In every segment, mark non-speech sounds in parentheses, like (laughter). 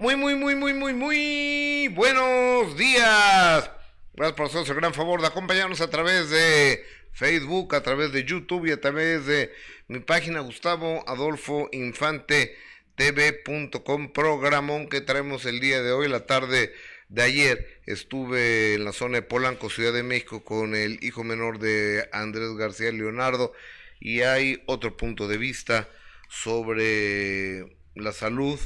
Muy, muy, muy, muy, muy, muy buenos días. Gracias por hacernos el gran favor de acompañarnos a través de Facebook, a través de YouTube y a través de mi página Gustavo Adolfo Infante tv.com programón que traemos el día de hoy, la tarde de ayer. Estuve en la zona de Polanco, Ciudad de México, con el hijo menor de Andrés García Leonardo y hay otro punto de vista sobre la salud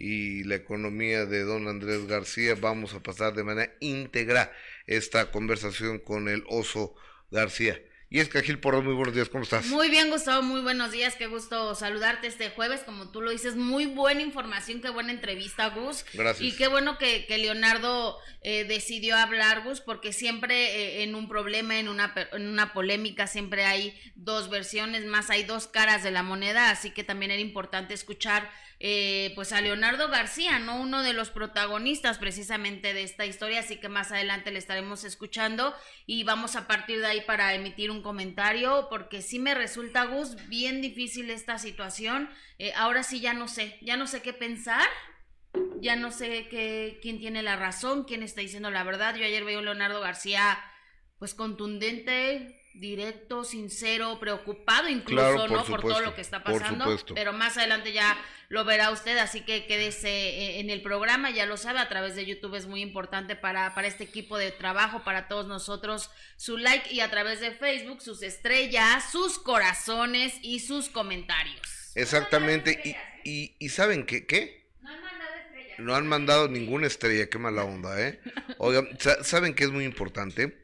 y la economía de don Andrés García. Vamos a pasar de manera íntegra esta conversación con el oso García. Y es Gil Porro, muy buenos días, ¿cómo estás? Muy bien, Gustavo, muy buenos días, qué gusto saludarte este jueves, como tú lo dices, muy buena información, qué buena entrevista, Gus. Gracias. Y qué bueno que, que Leonardo eh, decidió hablar, Gus, porque siempre eh, en un problema, en una, en una polémica, siempre hay dos versiones, más hay dos caras de la moneda, así que también era importante escuchar eh, pues a Leonardo García, ¿no? Uno de los protagonistas precisamente de esta historia, así que más adelante le estaremos escuchando y vamos a partir de ahí para emitir un comentario, porque sí me resulta, Gus, bien difícil esta situación. Eh, ahora sí ya no sé, ya no sé qué pensar. Ya no sé qué, quién tiene la razón, quién está diciendo la verdad. Yo ayer veo a Leonardo García, pues contundente, directo, sincero, preocupado incluso, ¿no? Por todo lo que está pasando. Pero más adelante ya lo verá usted, así que quédese eh, en el programa, ya lo sabe, a través de YouTube es muy importante para, para este equipo de trabajo, para todos nosotros, su like y a través de Facebook, sus estrellas, sus corazones y sus comentarios. Exactamente, y, y, ¿saben qué? ¿Qué? No han mandado estrellas. No han mandado ninguna estrella, qué mala onda, ¿eh? (laughs) Oigan, ¿saben qué es muy importante?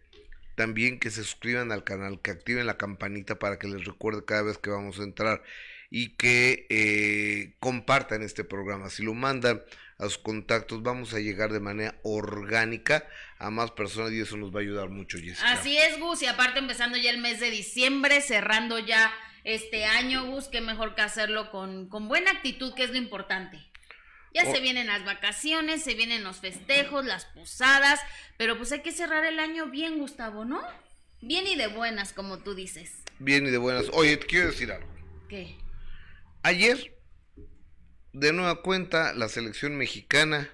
También que se suscriban al canal, que activen la campanita para que les recuerde cada vez que vamos a entrar y que eh, compartan este programa. Si lo mandan a sus contactos, vamos a llegar de manera orgánica a más personas y eso nos va a ayudar mucho, Jessica. Así es, Gus, y aparte empezando ya el mes de diciembre, cerrando ya este año, Gus, qué mejor que hacerlo con, con buena actitud, que es lo importante. Ya se vienen las vacaciones, se vienen los festejos, las posadas, pero pues hay que cerrar el año bien, Gustavo, ¿no? Bien y de buenas, como tú dices. Bien y de buenas. Oye, te quiero decir algo. ¿Qué? Ayer, de nueva cuenta, la selección mexicana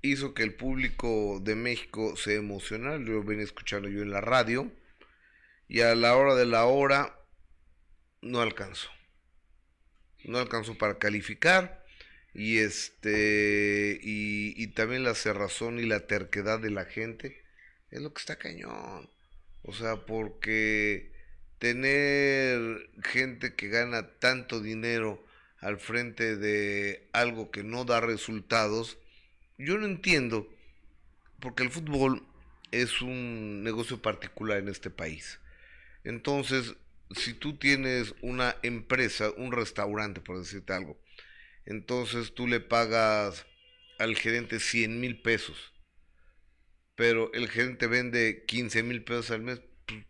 hizo que el público de México se emocionara. Lo venía escuchando yo en la radio. Y a la hora de la hora no alcanzó no alcanzó para calificar y este y, también la cerrazón y la terquedad de la gente es lo que está cañón. O sea porque tener gente que gana tanto dinero al frente de algo que no da resultados yo no entiendo porque el fútbol es un negocio particular en este país. Entonces si tú tienes una empresa, un restaurante, por decirte algo, entonces tú le pagas al gerente 100 mil pesos, pero el gerente vende 15 mil pesos al mes, pues,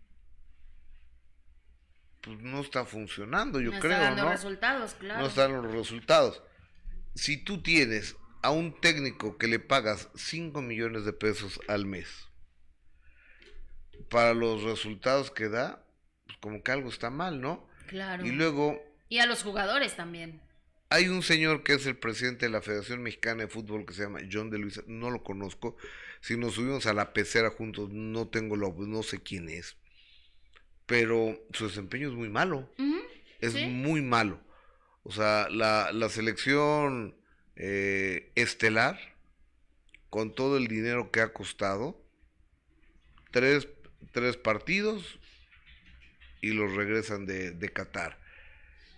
pues no está funcionando, yo creo. Está dando resultados, claro. No están los resultados. Si tú tienes a un técnico que le pagas 5 millones de pesos al mes, para los resultados que da, pues como que algo está mal, ¿no? Claro. Y luego... Y a los jugadores también. Hay un señor que es el presidente de la Federación Mexicana de Fútbol que se llama John de Luisa, no lo conozco. Si nos subimos a la pecera juntos, no tengo lo, no sé quién es. Pero su desempeño es muy malo. Es muy malo. O sea, la, la selección eh, estelar, con todo el dinero que ha costado, tres, tres partidos, y los regresan de, de Qatar.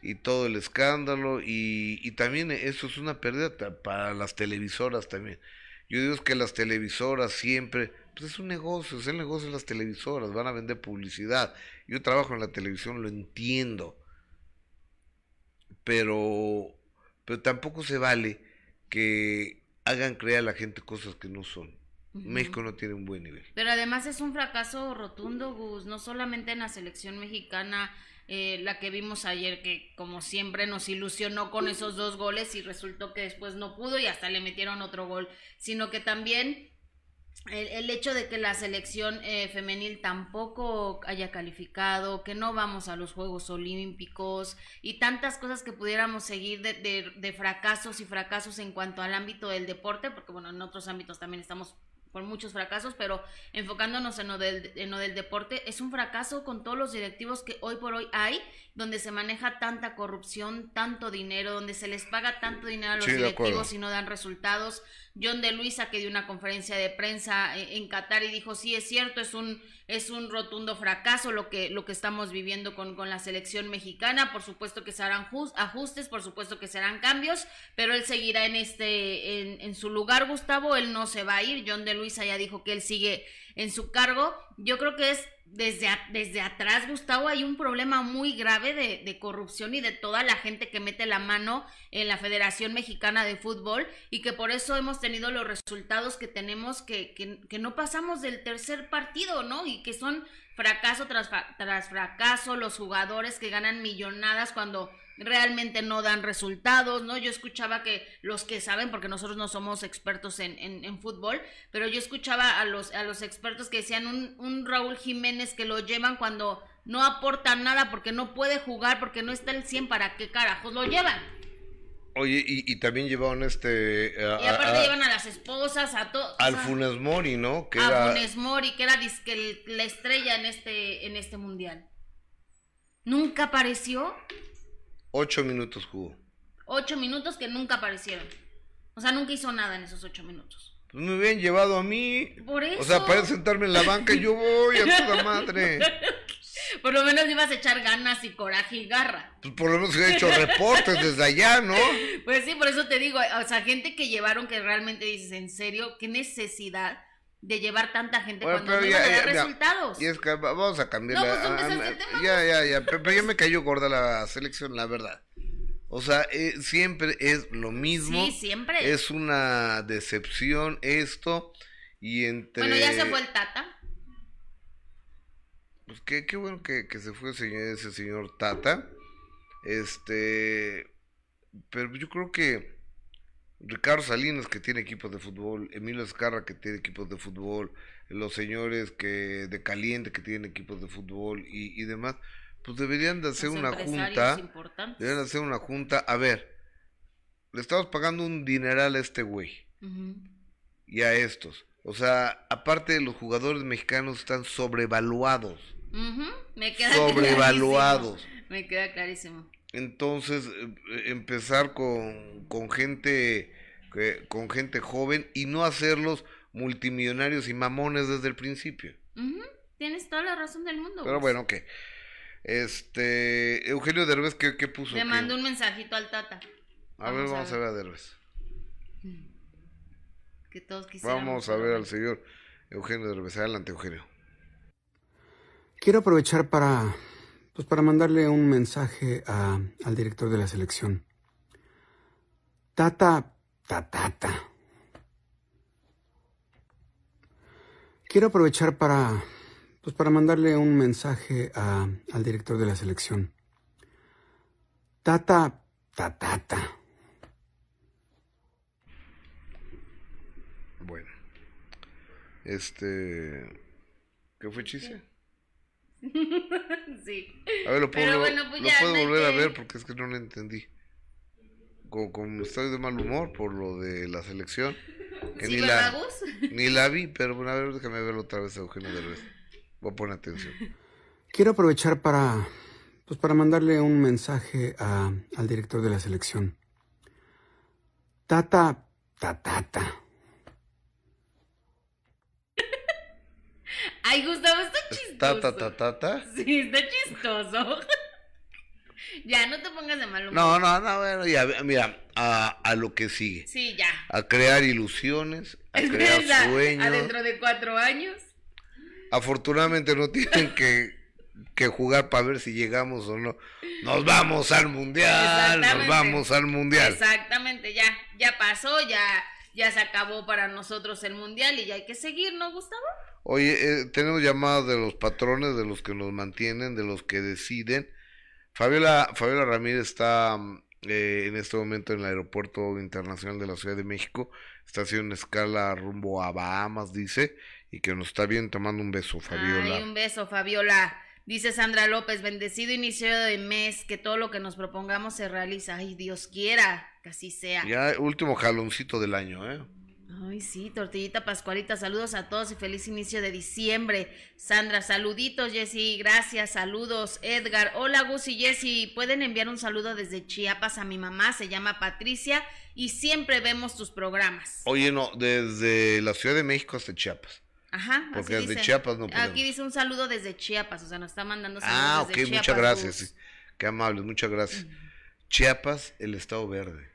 Y todo el escándalo y, y también eso es una pérdida para las televisoras también. Yo digo que las televisoras siempre, pues es un negocio, es el negocio de las televisoras, van a vender publicidad. Yo trabajo en la televisión, lo entiendo. Pero, pero tampoco se vale que hagan creer a la gente cosas que no son. México no tiene un buen nivel. Pero además es un fracaso rotundo, Gus, no solamente en la selección mexicana, eh, la que vimos ayer, que como siempre nos ilusionó con esos dos goles y resultó que después no pudo y hasta le metieron otro gol, sino que también el, hecho de que la selección eh, femenil tampoco haya calificado, que no vamos a los Juegos Olímpicos y tantas cosas que pudiéramos seguir de, de, de fracasos y fracasos en cuanto al ámbito del deporte, porque bueno, en otros ámbitos también estamos por muchos fracasos, pero enfocándonos en lo, del, en lo del deporte, es un fracaso con todos los directivos que hoy por hoy hay, donde se maneja tanta corrupción, tanto dinero, donde se les paga tanto dinero a los directivos y no dan resultados. John de Luisa que dio una conferencia de prensa en Qatar y dijo, sí, es cierto, es un, es un rotundo fracaso lo que, lo que estamos viviendo con, con la selección mexicana, por supuesto que se harán ajustes, por supuesto que serán cambios, pero él seguirá en, este, en, en su lugar, Gustavo, él no se va a ir, John de Luisa ya dijo que él sigue en su cargo, yo creo que es desde, desde atrás, Gustavo, hay un problema muy grave de, de, corrupción y de toda la gente que mete la mano en la Federación Mexicana de Fútbol y que por eso hemos tenido los resultados que tenemos, que, que, que no pasamos del tercer partido, ¿no? Y que son fracaso tras, tras fracaso, los jugadores que ganan millonadas cuando realmente no dan resultados, ¿no? Yo escuchaba que los que saben, porque nosotros no somos expertos en, en, fútbol, pero yo escuchaba a los, a los expertos que decían un, un Raúl Jiménez que lo llevan cuando no aporta nada porque no puede jugar, porque no está el 100, ¿para qué carajos lo llevan? Oye, y, y también llevaron este... y aparte llevan a las esposas, a todos. Al Funes Mori, ¿no? Que a Funes Mori, que era disque la estrella en este, en este mundial. ¿Nunca apareció? Ocho minutos jugó. Ocho minutos que nunca aparecieron. O sea, nunca hizo nada en esos ocho minutos. Pues me hubieran llevado a mí. Por eso. O sea, para sentarme en la banca y yo voy a toda madre. (laughs) por lo menos ibas a echar ganas y coraje y garra. Pues por lo menos he hecho reportes desde allá, ¿no? (laughs) Pues sí, por eso te digo, o sea, gente que llevaron que realmente dices, en serio, qué necesidad de llevar tanta gente cuando no ya, resultados. Y es que vamos a cambiar no, pues, Ya, ya, ya, pero, ya me cayó gorda la selección, la verdad. O sea, eh, siempre es lo mismo. Sí, siempre. Es una decepción esto. Y entre. Bueno, ya se fue el Tata. Pues qué, qué bueno que, que se fue ese señor Tata. Este. Pero yo creo que Ricardo Salinas que tiene equipos de fútbol, Emilio Escarra que tiene equipos de fútbol, los señores que de Caliente que tienen equipos de fútbol y, y demás, pues deberían de hacer una junta, deberían de hacer una junta, a ver, le estamos pagando un dineral a este güey y a estos, o sea, aparte los jugadores mexicanos están sobrevaluados, Me queda sobrevaluados, me queda clarísimo. Entonces, eh, empezar con, con gente con gente joven y no hacerlos multimillonarios y mamones desde el principio. Tienes toda la razón del mundo. Pero bueno, ok. Este, Eugenio Derbez, ¿qué, qué puso? Le mandó un mensajito al Tata. A ver, vamos a ver a Derbez. Que todos Vamos a ver al señor Eugenio Derbez. Adelante, Eugenio. Quiero aprovechar para pues para mandarle un mensaje al director de la selección. Tata, tatata. Quiero aprovechar para, pues para mandarle un mensaje al director de la selección. Tata, tatata. Bueno, este, ¿qué fue chiste? (laughs) sí. A ver, lo puedo, pues volver a ver porque es que no lo entendí. Como, estoy de mal humor por lo de la selección. Que ni, la, (laughs) ni la vi, pero bueno, a ver, déjame verlo otra vez, Eugenio Derbez. Voy a poner atención. Quiero aprovechar para, pues para mandarle un mensaje a, al director de la selección. Tata, tatata. Ay, Gustavo, está chistoso. ¿Ta, ta, ta, ta, Sí, está chistoso. (laughs) ya, no te pongas de mal humor. No, no, no, bueno, ya, mira, a, a lo que sigue. Sí, ya. A crear ilusiones, a crear sueños. A dentro de cuatro años. Afortunadamente no tienen que, que jugar para ver si llegamos o no. Nos vamos al mundial, nos vamos al mundial. Exactamente, ya, ya pasó, ya, ya se acabó para nosotros el mundial y ya hay que seguir, ¿no, Gustavo? Oye, eh, tenemos llamadas de los patrones, de los que nos mantienen, de los que deciden. Fabiola, Fabiola Ramírez está, eh, en este momento en el Aeropuerto Internacional de la Ciudad de México. Está haciendo una escala rumbo a Bahamas, dice, y que nos está bien tomando un beso, Fabiola. Ay, un beso, Fabiola. Dice Sandra López, bendecido inicio de mes, que todo lo que nos propongamos se realiza. Ay, Dios quiera que así sea. Ya, último jaloncito del año, ¿eh? Ay, sí, tortillita Pascualita, saludos a todos y feliz inicio de diciembre. Sandra, saluditos, Jessy, gracias, saludos. Edgar, hola Gus y Jessy, pueden enviar un saludo desde Chiapas a mi mamá, se llama Patricia y siempre vemos tus programas. Oye, no, desde la Ciudad de México hasta Chiapas. Ajá, Porque así desde dice. Chiapas no podemos. Aquí dice un saludo desde Chiapas, o sea, nos está mandando saludos Ah, ok, Chiapas. muchas gracias. Qué amables, muchas gracias. Chiapas, el estado verde.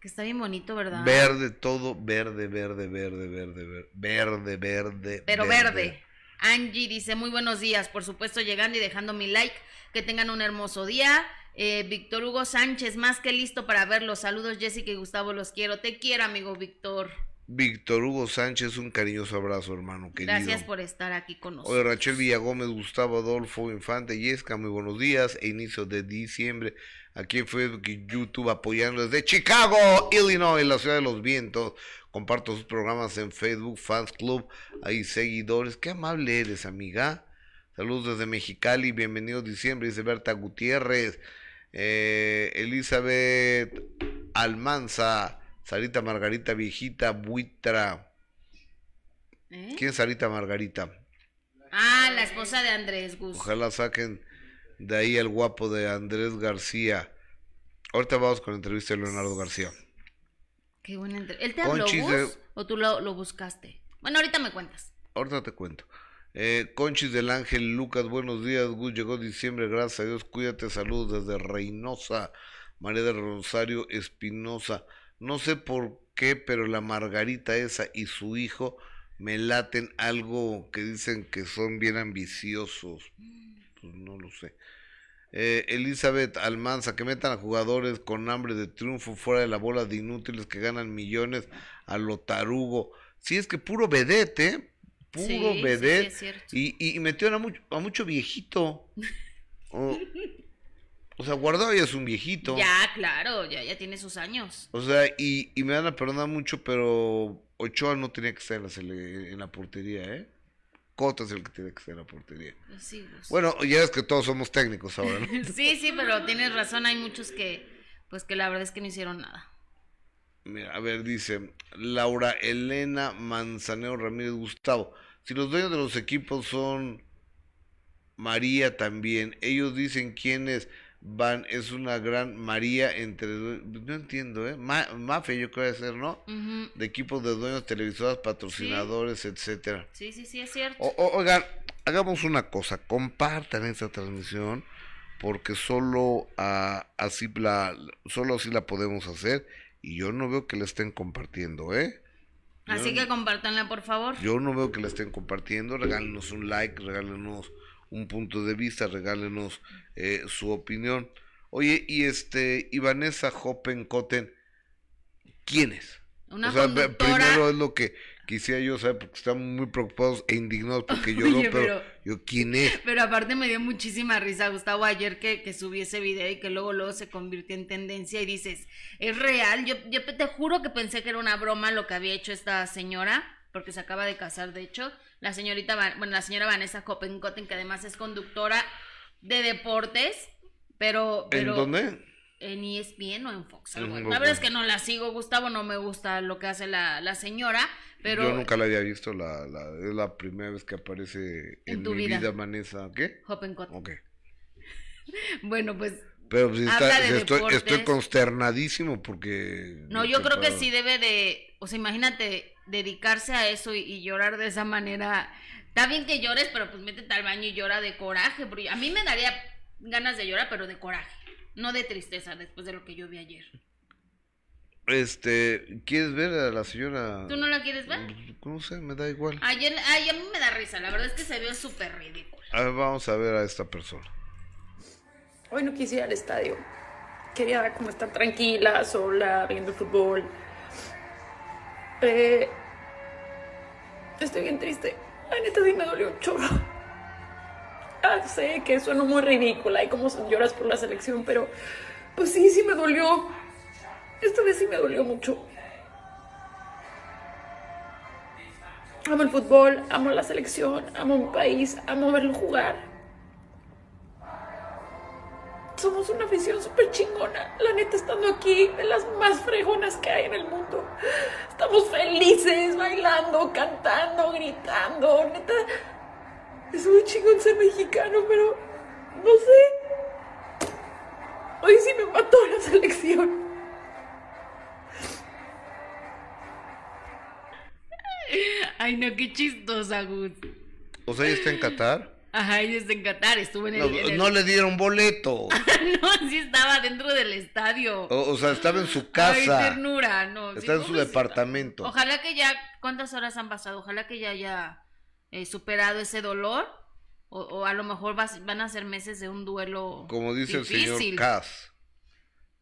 Que está bien bonito, ¿verdad? Verde, todo verde, verde, verde, verde, verde, verde, verde. Pero verde. Angie dice, muy buenos días, por supuesto llegando y dejando mi like, que tengan un hermoso día. Eh, Víctor Hugo Sánchez, más que listo para verlos. Saludos Jessica y Gustavo, los quiero. Te quiero, amigo Víctor. Víctor Hugo Sánchez, un cariñoso abrazo, hermano querido. Gracias por estar aquí con nosotros. Oye, Rachel Villagómez, Gustavo Adolfo Infante, Yesca, muy buenos días. E inicio de diciembre, aquí en Facebook y YouTube, apoyando desde Chicago, Illinois, la ciudad de los vientos. Comparto sus programas en Facebook, Fans Club, hay seguidores. Qué amable eres, amiga. Saludos desde Mexicali, bienvenido diciembre, dice Berta Gutiérrez. Eh, Elizabeth Almanza, Sarita Margarita Viejita, Buitra. ¿Eh? ¿Quién es Sarita Margarita? Ah, la esposa de Andrés Gus. Ojalá saquen de ahí al guapo de Andrés García. Ahorita vamos con la entrevista de Leonardo García. Qué buena entrevista. ¿Él te habló, de- ¿O tú lo, lo buscaste? Bueno, ahorita me cuentas. Ahorita te cuento. Eh, Conchis del Ángel Lucas, buenos días. Gus llegó diciembre, gracias a Dios. Cuídate, saludos desde Reynosa. María del Rosario Espinosa. No sé por qué, pero la Margarita esa y su hijo me laten algo que dicen que son bien ambiciosos. Pues no lo sé. Eh, Elizabeth Almanza, que metan a jugadores con hambre de triunfo fuera de la bola de inútiles que ganan millones a lo tarugo. Si es que puro vedette, ¿eh? Puro Sí, sí, sí, cierto. y, y, metieron a mucho, a mucho viejito. (laughs) O, o sea, Guardado ya es un viejito. Ya, claro, ya, ya tiene sus años. O sea, y, y me van a perdonar mucho, pero Ochoa no tenía que estar en la, portería, ¿eh? Cota es el que tiene que estar en la portería. Pues sí, Gus. Bueno, ya es que todos somos técnicos ahora, ¿no? (laughs) Sí, sí, pero tienes razón, hay muchos que, pues que la verdad es que no hicieron nada. Mira, a ver, dice Laura Elena Manzanero Ramírez Gustavo. Si los dueños de los equipos son María también, ellos dicen quiénes van, es una gran María entre... No entiendo, ¿eh? Ma- mafia yo creo que ser, ¿no? Ujú. De equipos de dueños, televisoras, patrocinadores, etcétera. Sí, sí, sí, es cierto. O- o- oigan, hagamos una cosa, compartan esta transmisión porque solo ah, así la solo así la podemos hacer y yo no veo que la estén compartiendo, ¿eh? Así yo- que compártanla, por favor. Yo no veo que la estén compartiendo, regálenos un like, regálenos un punto de vista, regálenos eh, su opinión. Oye, y este, y Vanessa Hoppenkotten, ¿quién es? Una o sea, conductora. primero es lo que quisiera yo saber, porque estamos muy preocupados e indignados porque yo (laughs) no, pero- yo, ¿quién es? Pero aparte me dio muchísima risa, Gustavo, ayer que, que subí ese video y que luego luego se convirtió en tendencia y dices, ¿es real? Yo, yo te juro que pensé que era una broma lo que había hecho esta señora, porque se acaba de casar, de hecho, la señorita, Va- bueno, la señora Vanessa Hoppenkotten, que además es conductora de deportes, pero... ¿En pero dónde? En ESPN o en Fox. En algo. La verdad es que no la sigo, Gustavo, no me gusta lo que hace la, la señora, pero... Yo nunca la había visto, la, la, es la primera vez que aparece en, En tu mi vida. vida, Vanessa. ¿Qué? Hoppenkotten. Ok. (laughs) Bueno, pues Pero si está- Habla de si estoy, estoy consternadísimo porque... No, yo creo que sí debe de, o sea, imagínate dedicarse a eso y, y llorar de esa manera. Está bien que llores, pero pues métete al baño y llora de coraje, porque a mí me daría ganas de llorar, pero de coraje, no de tristeza después de lo que yo vi ayer. Este, ¿quieres ver a la señora? ¿Tú no la quieres ver? No sé, me da igual. Ayer, ay, a mí me da risa, la verdad es que se vio súper ridículo. A ver, vamos a ver a esta persona. Hoy no quise ir al estadio. Quería como estar tranquila, sola, viendo fútbol. Eh, estoy bien triste. La neta sí me dolió un chorro. Ah, sé que sueno muy ridícula y como lloras por la selección, pero Pues sí, sí me dolió. Esta vez sí me dolió mucho. Amo el fútbol, amo la selección, amo mi país, amo verlo jugar. Somos una afición súper chingona. La neta, estando aquí, de las más fregonas que hay en el mundo. Estamos felices, bailando, cantando, gritando. Neta, es muy chingón ser mexicano, pero no sé. Hoy sí me mató la selección. Ay, no, qué chistosa, Gus. O sea, está en Qatar. Ajá, ella está en Qatar, estuvo en el... No, en el- no le dieron boleto. (laughs) no, sí estaba dentro del estadio. O, o sea, estaba en su Ay, casa. ternura, no. sí, Está en su departamento. Ojalá que ya, ¿cuántas horas han pasado? Ojalá que ya haya eh, superado ese dolor. O, o a lo mejor van a ser meses de un duelo. Como dice el señor Cass.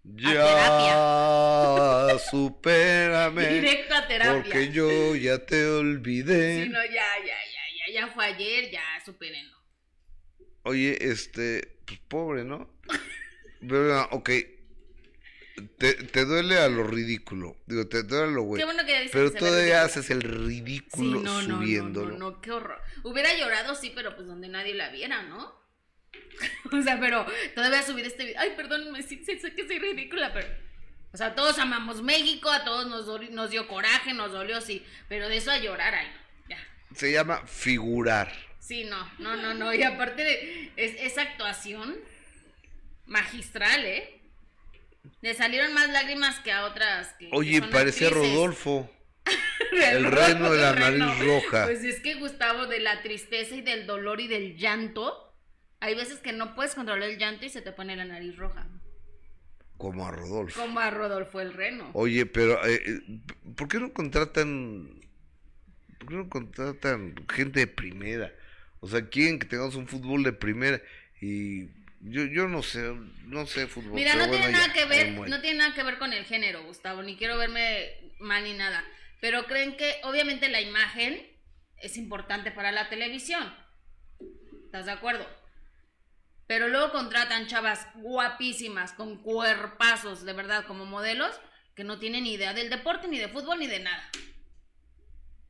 Ya, (laughs) supérame. Directo a terapia. Porque yo ya te olvidé. Sí, no, ya, ya, ya, ya, ya fue ayer, ya supérenlo. Oye, este, pues pobre, ¿no? Pero, ah, ok. Te, te duele a lo ridículo. Digo, te duele a lo güey. Qué bueno que Pero todavía haces el Sí, ridículo no, no, no, subiéndolo. no, no, qué horror. Hubiera llorado, sí, pero pues donde nadie la viera, ¿no? (laughs) o sea, pero todavía subir este video. Ay, perdón, me sí, sé, que soy ridícula, pero. O sea, todos amamos México, a todos nos, doli- nos dio coraje, nos dolió, sí. Pero de eso a llorar, ay, no, ya. Se llama figurar. Sí, no, no, no, no. Y aparte de es, esa actuación magistral, ¿eh? Le salieron más lágrimas que a otras. Que, que Oye, son parecía actrices. Rodolfo. (laughs) El reno de la reno. nariz roja. Pues es que Gustavo, de la tristeza y del dolor y del llanto, hay veces que no puedes controlar el llanto y se te pone la nariz roja. Como a Rodolfo. Como a Rodolfo el reno. Oye, pero eh, eh, ¿por qué no contratan por qué no contratan gente de primera? O sea, quieren que tengamos un fútbol de primera y yo yo no sé, no sé fútbol. Mira, no tiene bueno, nada ya, que ver, no tiene nada que ver con el género, Gustavo, ni quiero verme mal ni nada. Pero creen que obviamente la imagen es importante para la televisión. ¿Estás de acuerdo? Pero luego contratan chavas guapísimas, con cuerpazos, de verdad, como modelos, que no tienen ni idea del deporte, ni de fútbol, ni de nada.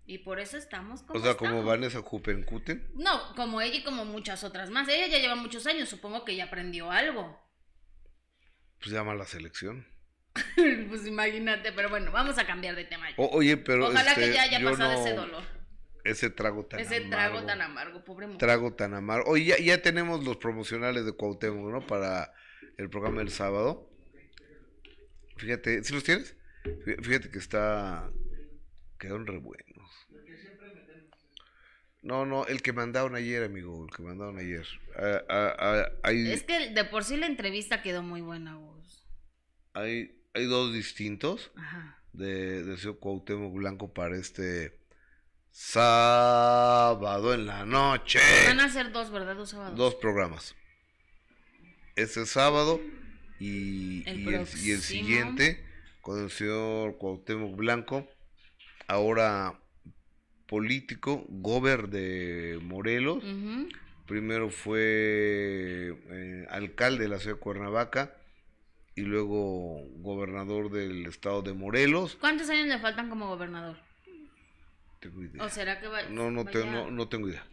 Y por eso estamos como O sea, como estamos. Vanessa Jupencuten. No, como ella y como muchas otras más. Ella ya lleva muchos años, supongo que ya aprendió algo. Pues llama a la selección. (laughs) pues imagínate, pero bueno, vamos a cambiar de tema. ya. O- oye, pero Ojalá que este, ya haya pasado no- ese dolor, Ese trago tan ese amargo. trago tan amargo, pobre mujer. Trago tan amargo. Oye, ya, ya tenemos los promocionales de Cuauhtémoc, ¿no? Para el programa del sábado. Fíjate, ¿sí los tienes? Fí- Fíjate que está... Quedaron re buenos. No, no, el que mandaron ayer, amigo, el que mandaron ayer. Ah, ah, ah, hay, Es que de por sí la entrevista quedó muy buena, Gus. hay, hay dos distintos Ajá. de, de señor Cuauhtémoc Blanco para este sábado en la noche. Van a ser dos, ¿verdad? Dos sábados. Dos programas. Este sábado y, El y, el, y el próximo. siguiente con el señor Cuauhtémoc Blanco, ahora político, gober de Morelos. Primero fue eh, alcalde de la ciudad de Cuernavaca y luego gobernador del estado de Morelos. ¿Cuántos años le faltan como gobernador? Tengo idea. ¿O será que va No, no, te- no, no tengo idea.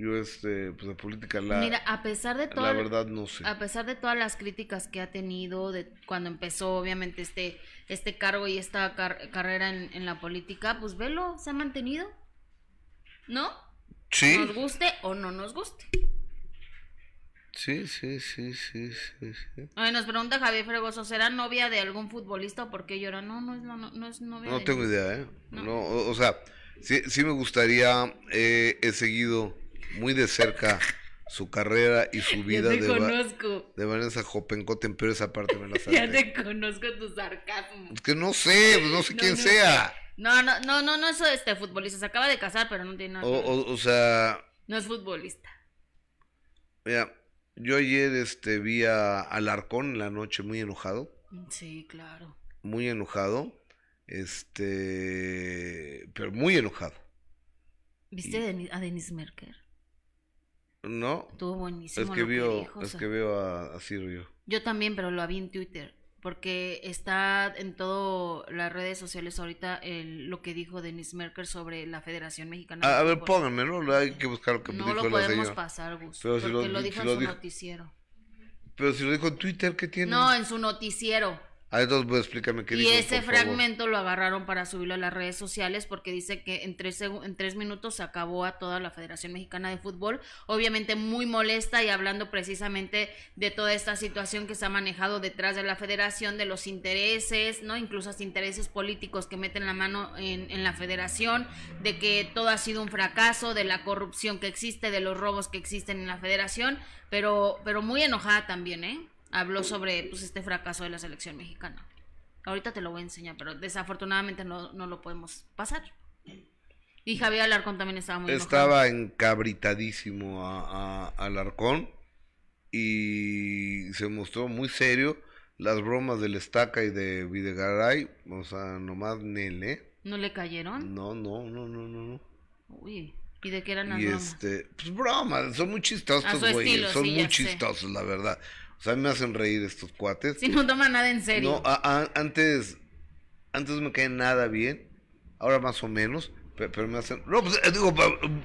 Yo, este, pues de política, la, Mira, a pesar de todo la verdad no sé. a pesar de todas las críticas que ha tenido de cuando empezó obviamente este este cargo y esta car- carrera en, en la política, pues velo, se ha mantenido. ¿No? Sí, Nos guste o no nos guste. sí, sí, sí, sí, sí, sí. Ay, nos pregunta Javier Fregoso, ¿será novia de algún futbolista o por qué llora? No, no es, la no, no es novia No de tengo idea, ¿eh? No. No, o, o sea, sí, sí me gustaría, eh, he seguido muy de cerca su carrera y su Ya vida te de, conozco. de Vanessa Hoppenkotten, pero esa parte me la (laughs) Ya salté. te conozco tu sarcasmo. Es que no sé, pues no sé No, quién no sea. No, no, no, no, no es este futbolista. Se acaba de casar, pero no tiene nada. O, o, o sea, No es futbolista. mira, yo ayer este, vi a Alarcón en la noche muy enojado. Sí, claro. muy enojado, este, pero muy enojado, ¿Viste a Denis Merker? ¿No? Estuvo buenísimo. Es que lo vio, o es que veo a, a Ciro yo. También, pero lo vi en Twitter. Porque está en todas las redes sociales ahorita el, lo que dijo Denis Merker sobre la Federación Mexicana. A, a ver, pónganmelo, hay que buscar lo que No dijo lo la podemos señora. pasar, Gus. Pero si porque lo- lo, si dijo en lo su dijo- noticiero. Pero si lo dijo en Twitter, ¿qué tiene? No, en su noticiero. Entonces pues, explícame qué Y dijo, ese favor. fragmento lo agarraron para subirlo a las redes sociales porque dice que en tres, en tres minutos se acabó a toda la Federación Mexicana de Fútbol. Obviamente muy molesta y hablando precisamente de toda esta situación que se ha manejado detrás de la federación, de los intereses, ¿no? Incluso hasta intereses políticos que meten la mano en, en la federación, de que todo ha sido un fracaso, de la corrupción que existe, de los robos que existen en la federación, pero, pero muy enojada también, ¿eh? Habló sobre pues, este fracaso de la selección mexicana. Ahorita te lo voy a enseñar, pero desafortunadamente no, no lo podemos pasar. Y Javier Alarcón también estaba muy enojado. Estaba encabritadísimo a, a Alarcón y se mostró muy serio. Las bromas del Estaca y de Videgaray, o sea, nomás Nele. ¿No le cayeron? No, no, no, no, no. no. Uy, ¿y de qué eran las Y bromas? este, pues bromas, son muy chistosos, estilo, son sí, muy chistosos, la verdad. O sea, me hacen reír estos cuates. Si no toma nada en serio. No, a- a- antes, antes me caen nada bien, ahora más o menos, pe- pero, me hacen, no, pues, eh, digo,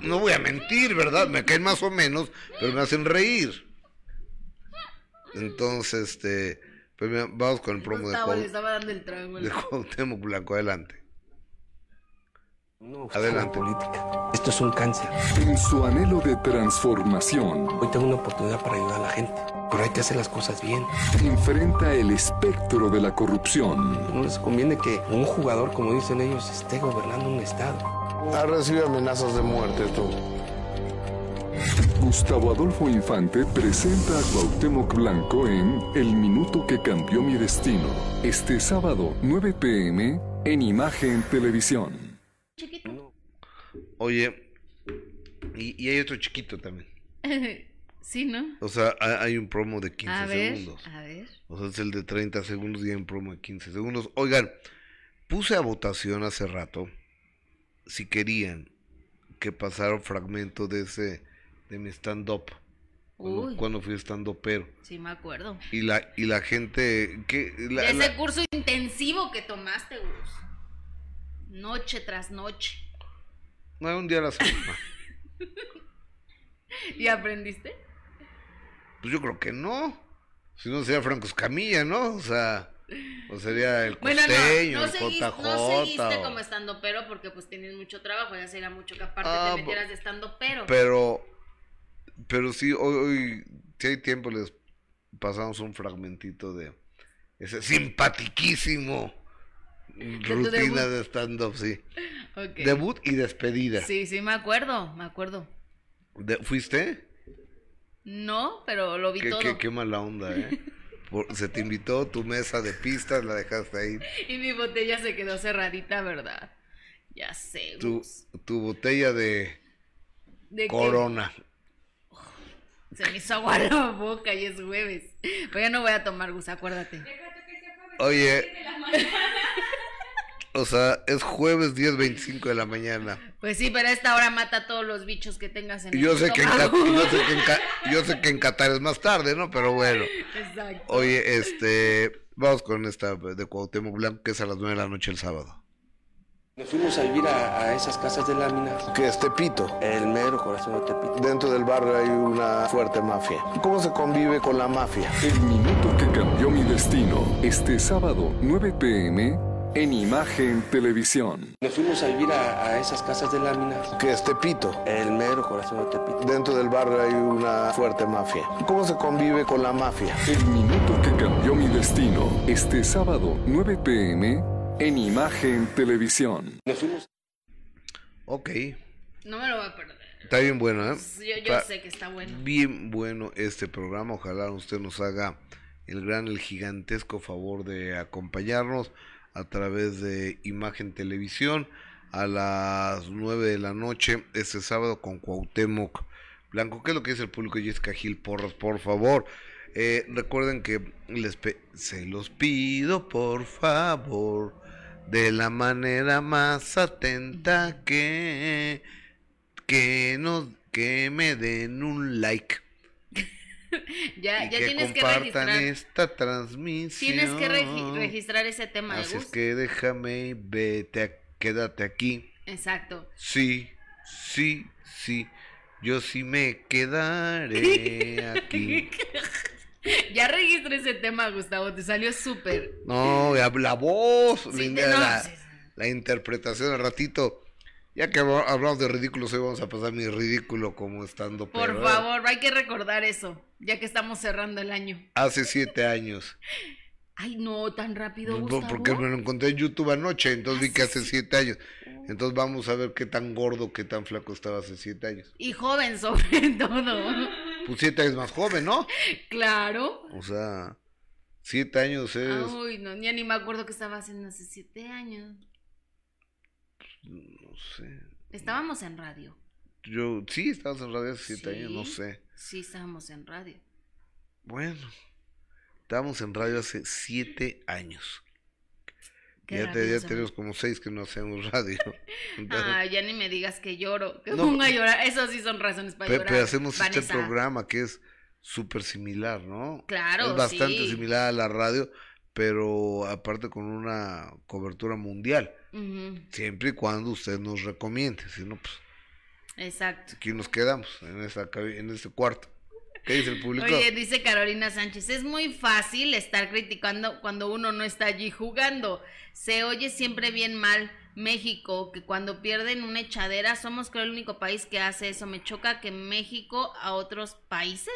no voy a mentir, ¿verdad? Me caen más o menos, pero me hacen reír. Entonces, este, pues vamos con el promo de, Gustavo le Cuau- estaba dando el trago. de Cuauhtémoc Blanco, adelante. No, Adelante. política. Esto es un cáncer. En su anhelo de transformación, Hoy tengo una oportunidad para ayudar a la gente, pero hay que hacer las cosas bien. enfrenta el espectro de la corrupción. No les conviene que un jugador, como dicen ellos, esté gobernando un estado. Ha recibido amenazas de muerte tú. Gustavo Adolfo Infante presenta a Cuauhtémoc Blanco en El Minuto que Cambió Mi Destino. Este sábado, 9 pm, en Imagen Televisión. Chiquito. Oye, y, y hay otro chiquito también. (laughs) sí, ¿no? O sea, ha- hay un promo de 15 A ver, segundos. a ver. O sea, es el de 30 segundos y hay un promo de 15 segundos. Oigan, puse a votación hace rato si querían que pasara un fragmento de ese, de mi stand-up. Cuando, cuando fui stand-upero. sí me acuerdo. Y la, y la gente, que la- de ese la- curso intensivo que tomaste, Gus. Noche tras noche. no, un día a la semana. (laughs) ¿Y aprendiste? Pues yo creo que no. Si no sería Franco Escamilla, ¿no? O sea, o sería el (laughs) Bueno, costeño, no, no, el seguis- JJ. no seguiste o- como estando pero porque pues tienes mucho trabajo, ya sería mucho que aparte Ah, te metieras de estando pero. Pero, pero sí, hoy, hoy, si hay tiempo, les pasamos un fragmentito de ese simpatiquísimo rutina de stand-up, sí. Debut y despedida. Sí, sí, me acuerdo, me acuerdo. De- ¿Fuiste? No, pero lo vi Qué, todo. qué, qué mala onda, ¿eh? (laughs) Por- se te invitó tu mesa de pistas, la dejaste ahí. Y mi botella se quedó cerradita, ¿verdad? Ya sé. Tu, tu botella de ¿De qué? corona. Se me hizo agua la boca y es jueves. Pero ya no voy a tomar, Gus, acuérdate. Oye, o sea, es jueves 10.25 de la mañana. Pues sí, pero a esta hora mata a todos los bichos que tengas en yo el sé, que en, Ca- estómago. yo, sé que en yo sé que en Qatar es más tarde, ¿no? Pero bueno. Exacto. Oye, este, vamos con esta de Cuauhtémoc Blanco, que es a las 9 de la noche el sábado. Nos fuimos a vivir a, a esas casas de láminas. Que es Tepito. El mero corazón de Tepito. Dentro del barrio hay una fuerte mafia. ¿Cómo se convive con la mafia? El Minuto que Cambió Mi Destino. Este sábado, 9 pm, en Imagen Televisión. Nos fuimos a vivir a, a esas casas de láminas. Que es Tepito. El mero corazón de Tepito. Dentro del barrio hay una fuerte mafia. ¿Cómo se convive con la mafia? El Minuto que Cambió Mi Destino. Este sábado, 9 pm, en Imagen Televisión. Nos fuimos Ok, No me lo voy a perder. está bien bueno, ¿eh? Yo, yo Está sé que está bueno. Bien bueno este programa. Ojalá usted nos haga el gran, el gigantesco favor de acompañarnos a través de Imagen Televisión a las 9 de la noche este sábado con Cuauhtémoc Blanco. ¿Qué es lo que dice el público? Jessica Gil Porras, por favor. Eh, recuerden que les se los pido por favor de la manera más atenta que que nos que me den un like (laughs) ya, y ya que tienes que compartan registrar. esta transmisión. Tienes que regi- registrar ese tema de Así es que déjame, vete, a- quédate aquí. Exacto. Sí, sí, sí. Yo sí me quedaré (laughs) aquí. Ya registré ese tema, Gustavo. Te salió súper. No, la, voz, Sí, la, no, sí, sí. la interpretación al ratito. Ya que habl- hablamos de ridículos, hoy vamos a pasar mi ridículo como estando Por favor, hay que recordar eso, ya que estamos cerrando el año. Hace siete años. (laughs) Ay, no, tan rápido, Gustavo. Porque me lo encontré en YouTube anoche, entonces vi que Hace siete años. Entonces vamos a ver qué tan gordo, qué tan flaco estaba hace siete años. Y joven, sobre (laughs) todo. Pues siete años más joven, ¿no? Claro. O sea, siete años es... Uy, no, ya ni me acuerdo qué estaba haciendo hace siete años. No sé. Estábamos en radio. Yo, sí, estabas en radio hace siete años, no sé. Sí, estábamos en radio. Bueno, estábamos en radio hace siete años. Ya, te- tenemos como seis que no hacemos radio. (laughs) Entonces, Ay, ya ni me digas que lloro, que No. pongo a llorar. Eso sí son razones para pe- llorar. pero hacemos este programa que es súper similar, ¿no? Claro, Es bastante sí. similar a la radio, pero aparte con una cobertura mundial. Siempre y cuando usted nos recomiende, si no, pues Exacto. aquí nos quedamos, en, cabi- en este cuarto. ¿Qué dice el público? Oye, dice Carolina Sánchez, es muy fácil estar criticando cuando uno no está allí jugando. Se oye siempre bien mal México, que cuando pierden una echadera, somos creo el único país que hace eso. Me choca que México a otros países.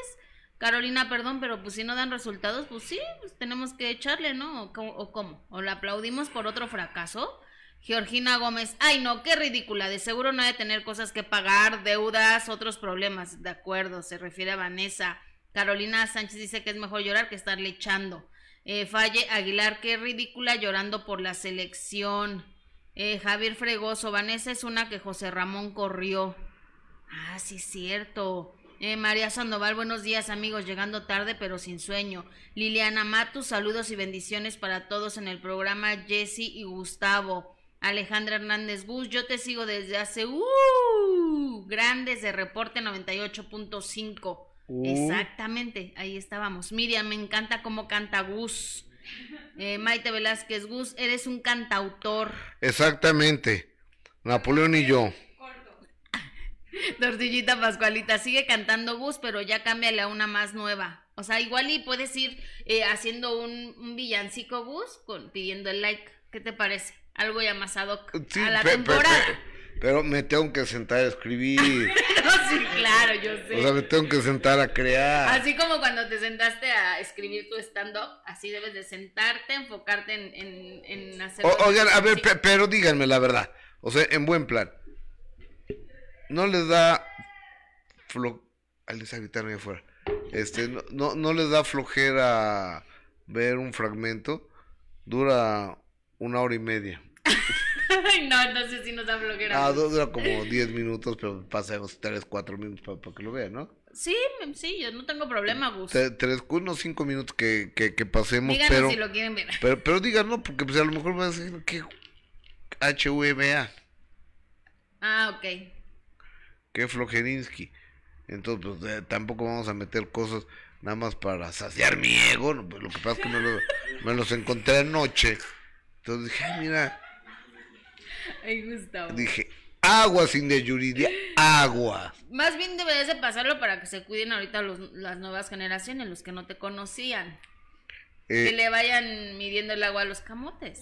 Carolina, perdón, pero pues si no dan resultados, pues sí, pues tenemos que echarle, ¿no? ¿O, cómo- o la aplaudimos por otro fracaso? Georgina Gómez, ay no, qué ridícula, de seguro no hay de tener cosas que pagar, deudas, otros problemas, de acuerdo, se refiere a Vanessa. Carolina Sánchez dice que es mejor llorar que estarle echando. Eh, Falle Aguilar, qué ridícula llorando por la selección. Eh, Javier Fregoso, Vanessa es una que José Ramón corrió. Ah, sí, cierto. Eh, María Sandoval, buenos días amigos, llegando tarde pero sin sueño. Liliana Matus, saludos y bendiciones para todos en el programa Jesse y Gustavo. Alejandra Hernández Gus, yo te sigo desde hace uh, grandes de reporte 98.5. Uh. Exactamente, ahí estábamos. Miriam, me encanta cómo canta Gus. Eh, Maite Velázquez Gus, eres un cantautor. Exactamente. Napoleón y yo. (laughs) Tortillita Pascualita, sigue cantando Gus, pero ya cámbiale a una más nueva. O sea, igual y puedes ir eh, haciendo un, un villancico Gus con, pidiendo el like. ¿Qué te parece? Algo ya más ad hoc Sí, a la pe- temporada. pe- pero me tengo que sentar a escribir. (laughs) No, sí, claro, yo sé. O sea, me tengo que sentar a crear. Así como cuando te sentaste a escribir tu stand-up, así debes de sentarte, enfocarte en, en, en hacer... O- oigan, a ver, pero díganme la verdad. O sea, en buen plan. No les da flo... Les ahí afuera. Este, no, no, no les da flojera ver un fragmento. Dura una hora y media. (laughs) Ay, no, entonces sí nos da flojera. Ah, du- dura como 10 minutos, pero pasemos 3, 4 minutos para que lo vean, ¿no? Sí, me- sí, yo no tengo problema, Gus. Tres, unos 5 minutos que, que, que pasemos, Díganos pero, si lo quieren ver. pero, pero digan, no, porque pues a lo mejor van a decir que HVMA. Ah, ok. Que Flojerinsky. Entonces, pues, eh, tampoco vamos a meter cosas nada más para saciar mi ego. no, pues, lo que pasa es que me, lo- me los encontré anoche. Entonces dije, "Ay, mira, Ay, Gustavo. dije, agua sin de Yuridia, agua. Más bien deberías de pasarlo para que se cuiden ahorita los- las nuevas generaciones, los que no te conocían. que Eh, le vayan midiendo el agua a los camotes.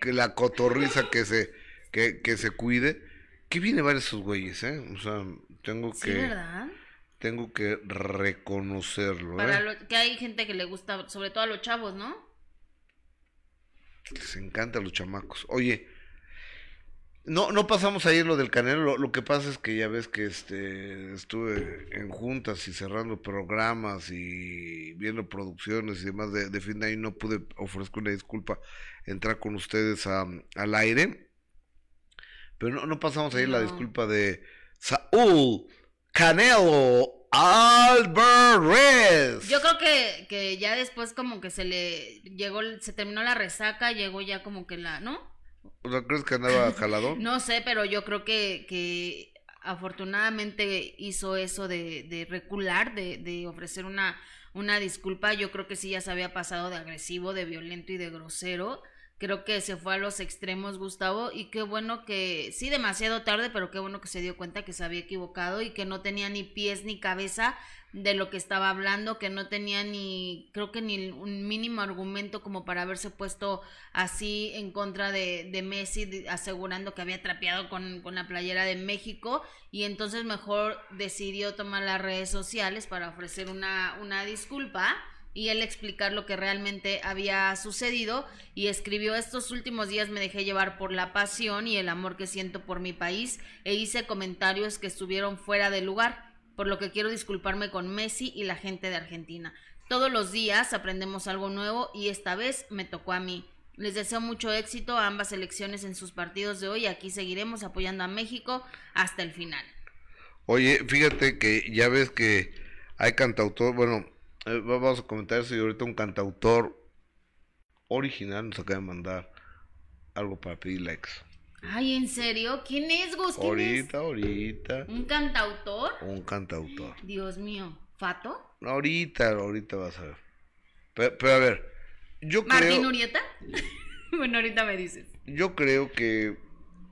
que la cotorriza que se, que, que se cuide. Que viene varios esos güeyes, ¿eh? O sea, tengo Sí, que, ¿verdad? tengo que reconocerlo, Para ¿eh? lo- que hay gente que le gusta, sobre todo a los chavos, ¿no? Les encanta a los chamacos. Oye, no, no pasamos ayer lo del canelo. Lo, lo que pasa es que ya ves que este estuve en juntas y cerrando programas y viendo producciones y demás de, de fin de año. No pude ofrezco una disculpa entrar con ustedes a- al aire. Pero no, no pasamos la No. disculpa de Saúl Canelo Alvarez. Yo creo que, que ya después como que se le llegó, se terminó la resaca, llegó ya como que la, ¿no? O sea, ¿crees que andaba (laughs) jaladón? No sé, pero yo creo que, que afortunadamente hizo eso de, de recular, de, de ofrecer una, una disculpa. Yo creo que sí ya se había pasado de agresivo, de violento y de grosero. Creo que se fue a los extremos, Gustavo, y qué bueno que, sí, demasiado tarde, pero qué bueno que se dio cuenta que se había equivocado y que no tenía ni pies ni cabeza de lo que estaba hablando, que no tenía ni, creo que ni un mínimo argumento como para haberse puesto así en contra de, de Messi, asegurando que había trapeado con, con la playera de México, y entonces mejor decidió tomar las redes sociales para ofrecer una, una disculpa y él explicar lo que realmente había sucedido y escribió estos últimos días me dejé llevar por la pasión y el amor que siento por mi país e hice comentarios que estuvieron fuera de lugar, por lo que quiero disculparme con Messi y la gente de Argentina. Todos los días aprendemos algo nuevo y esta vez me tocó a mí. Les deseo mucho éxito a ambas selecciones en sus partidos de hoy. Aquí seguiremos apoyando a México hasta el final. Oye, fíjate que ya ves que hay cantautor, bueno, eh, va- vamos a comentar eso y ahorita un cantautor original nos acaba de mandar algo para pedir likes. Ay, ¿en serio? ¿Quién es Gus? ¿Quién Ahorita, ahorita, es? ¿Un cantautor? un cantautor. Dios mío. ¿Fato? Ahorita, ahorita vas a ver. Pero, pero a ver, yo ¿Martín creo, Urieta? (laughs) bueno, ahorita me dices. yo creo que,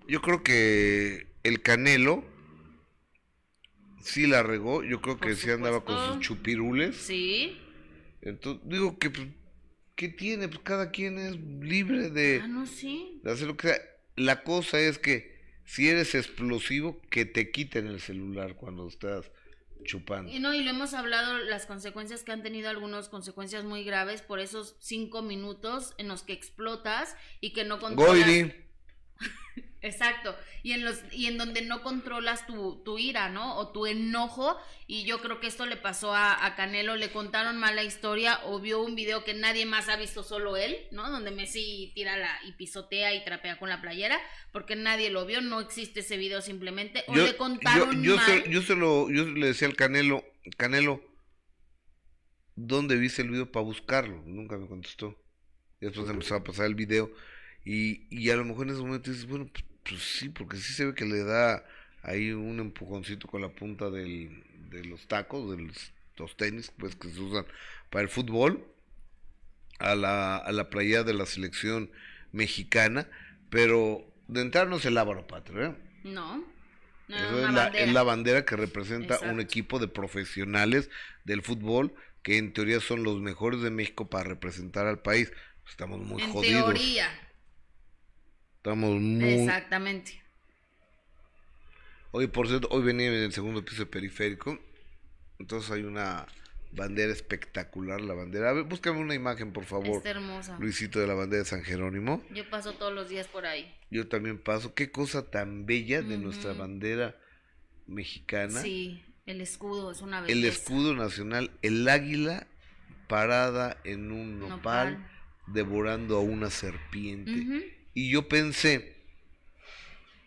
yo creo que el Canelo sí la regó. Yo creo Por que sí andaba con supuesto. sus chupirules. Sí. Entonces, digo que, pues, ¿qué tiene? Pues cada quien es libre de, Ah, no, sí. de hacer lo que sea. La cosa es que si eres explosivo, que te quiten el celular cuando estás chupando. Y no, y lo hemos hablado, las consecuencias que han tenido algunos, consecuencias muy graves por esos cinco minutos en los que explotas y que no controlas. Goiri, (laughs) Exacto. Y en los, y en donde no controlas tu, tu ira, ¿no? O tu enojo. Y yo creo que esto le pasó a, a Canelo, le contaron mal la historia, o vio un video que nadie más ha visto, solo él, ¿no? Donde Messi tira la, y pisotea y trapea con la playera, porque nadie lo vio, no existe ese video simplemente. O yo, le contaron yo, yo, mal. se, yo se lo, yo le decía al Canelo, Canelo, ¿dónde viste el video para buscarlo? Nunca me contestó. Y después empezó a pasar el video. Y, y a lo mejor en ese momento dices, bueno, pues, pues sí, porque sí se ve que le da ahí un empujoncito con la punta del, de los tacos, de los, los tenis, pues que se usan para el fútbol, a la, a la playa de la selección mexicana, pero de entrar no se lava la patria, ¿eh? No. No, era es, la, bandera. es la bandera que representa un equipo de profesionales del fútbol que en teoría son los mejores de México para representar al país. Estamos muy en jodidos. teoría. Estamos muy... Exactamente. Hoy, por cierto, hoy venía en el segundo piso de periférico. Entonces hay una bandera espectacular, la bandera. A ver, búscame una imagen, por favor. Está hermosa. Luisito de la bandera de San Jerónimo. Yo paso todos los días por ahí. Yo también paso. Qué cosa tan bella de nuestra bandera mexicana. Sí, el escudo es una el belleza. escudo nacional, el águila parada en un nopal, Nopal. devorando a una serpiente. Ujú. Y yo pensé,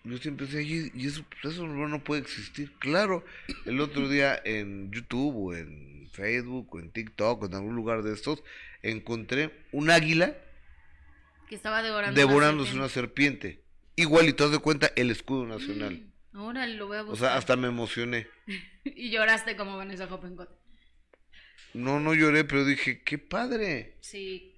yo siempre pensé, "Oye, y eso, pues, eso no, puede existir. Claro, el otro día en YouTube o en Facebook o en TikTok o en algún lugar de estos, encontré un águila Que estaba devorando. devorándose una una serpiente. Igual y te das de cuenta el escudo nacional. Ahora lo voy a O sea, hasta me emocioné. (laughs) Y lloraste como Vanessa Hoppencott. No, no lloré, pero dije, qué padre. Sí,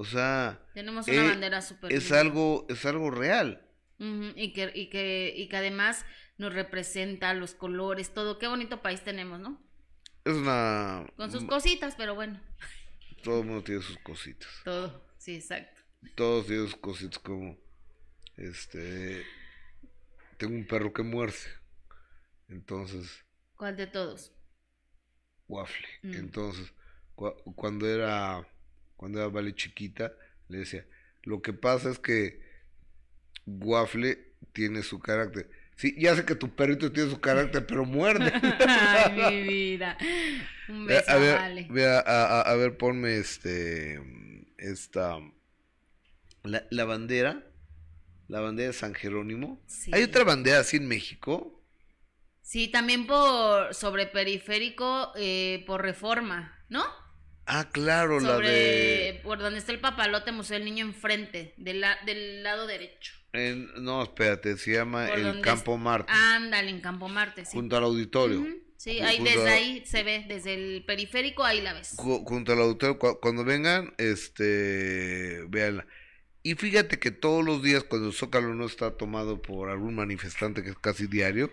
O sea, tenemos una Eh, bandera súper es algo, es algo real. Y, que, y, que, y que además nos representa los colores, todo. Qué bonito país tenemos, ¿no? Es una... Con sus cositas, pero bueno, (laughs) Todo el mundo tiene sus cositas. todo. Sí, exacto. Todos tienen sus cositas como... Este... Tengo un perro que muerde. Entonces, ¿Cuál de todos? waffle. Mm. Entonces, cua- cuando era... Cuando era Vale chiquita, le decía, lo que pasa es que Waffle tiene su carácter. Sí, ya sé que tu perrito tiene su carácter, pero muerde. (laughs) Ay, mi vida. Un beso, a ver, vale. a, a- a ver, ponme este, esta, la, la bandera, la bandera de San Jerónimo. Sí. ¿Hay otra bandera así en México? Sí, también por sobre periférico, eh, por reforma, ¿no? Ah, claro, la de... por donde está el papalote Museo del Niño enfrente, del, la- del lado derecho. en- no, espérate, se llama Por el Campo es- Marte, Ándale, en Campo Marte, sí. junto al auditorio. Sí, ahí desde a- ahí se ve, desde el periférico ahí la ves. Ju- junto al auditorio, cu- cuando vengan, este, véanla. Y fíjate que todos los días cuando el Zócalo no está tomado por algún manifestante, que es casi diario,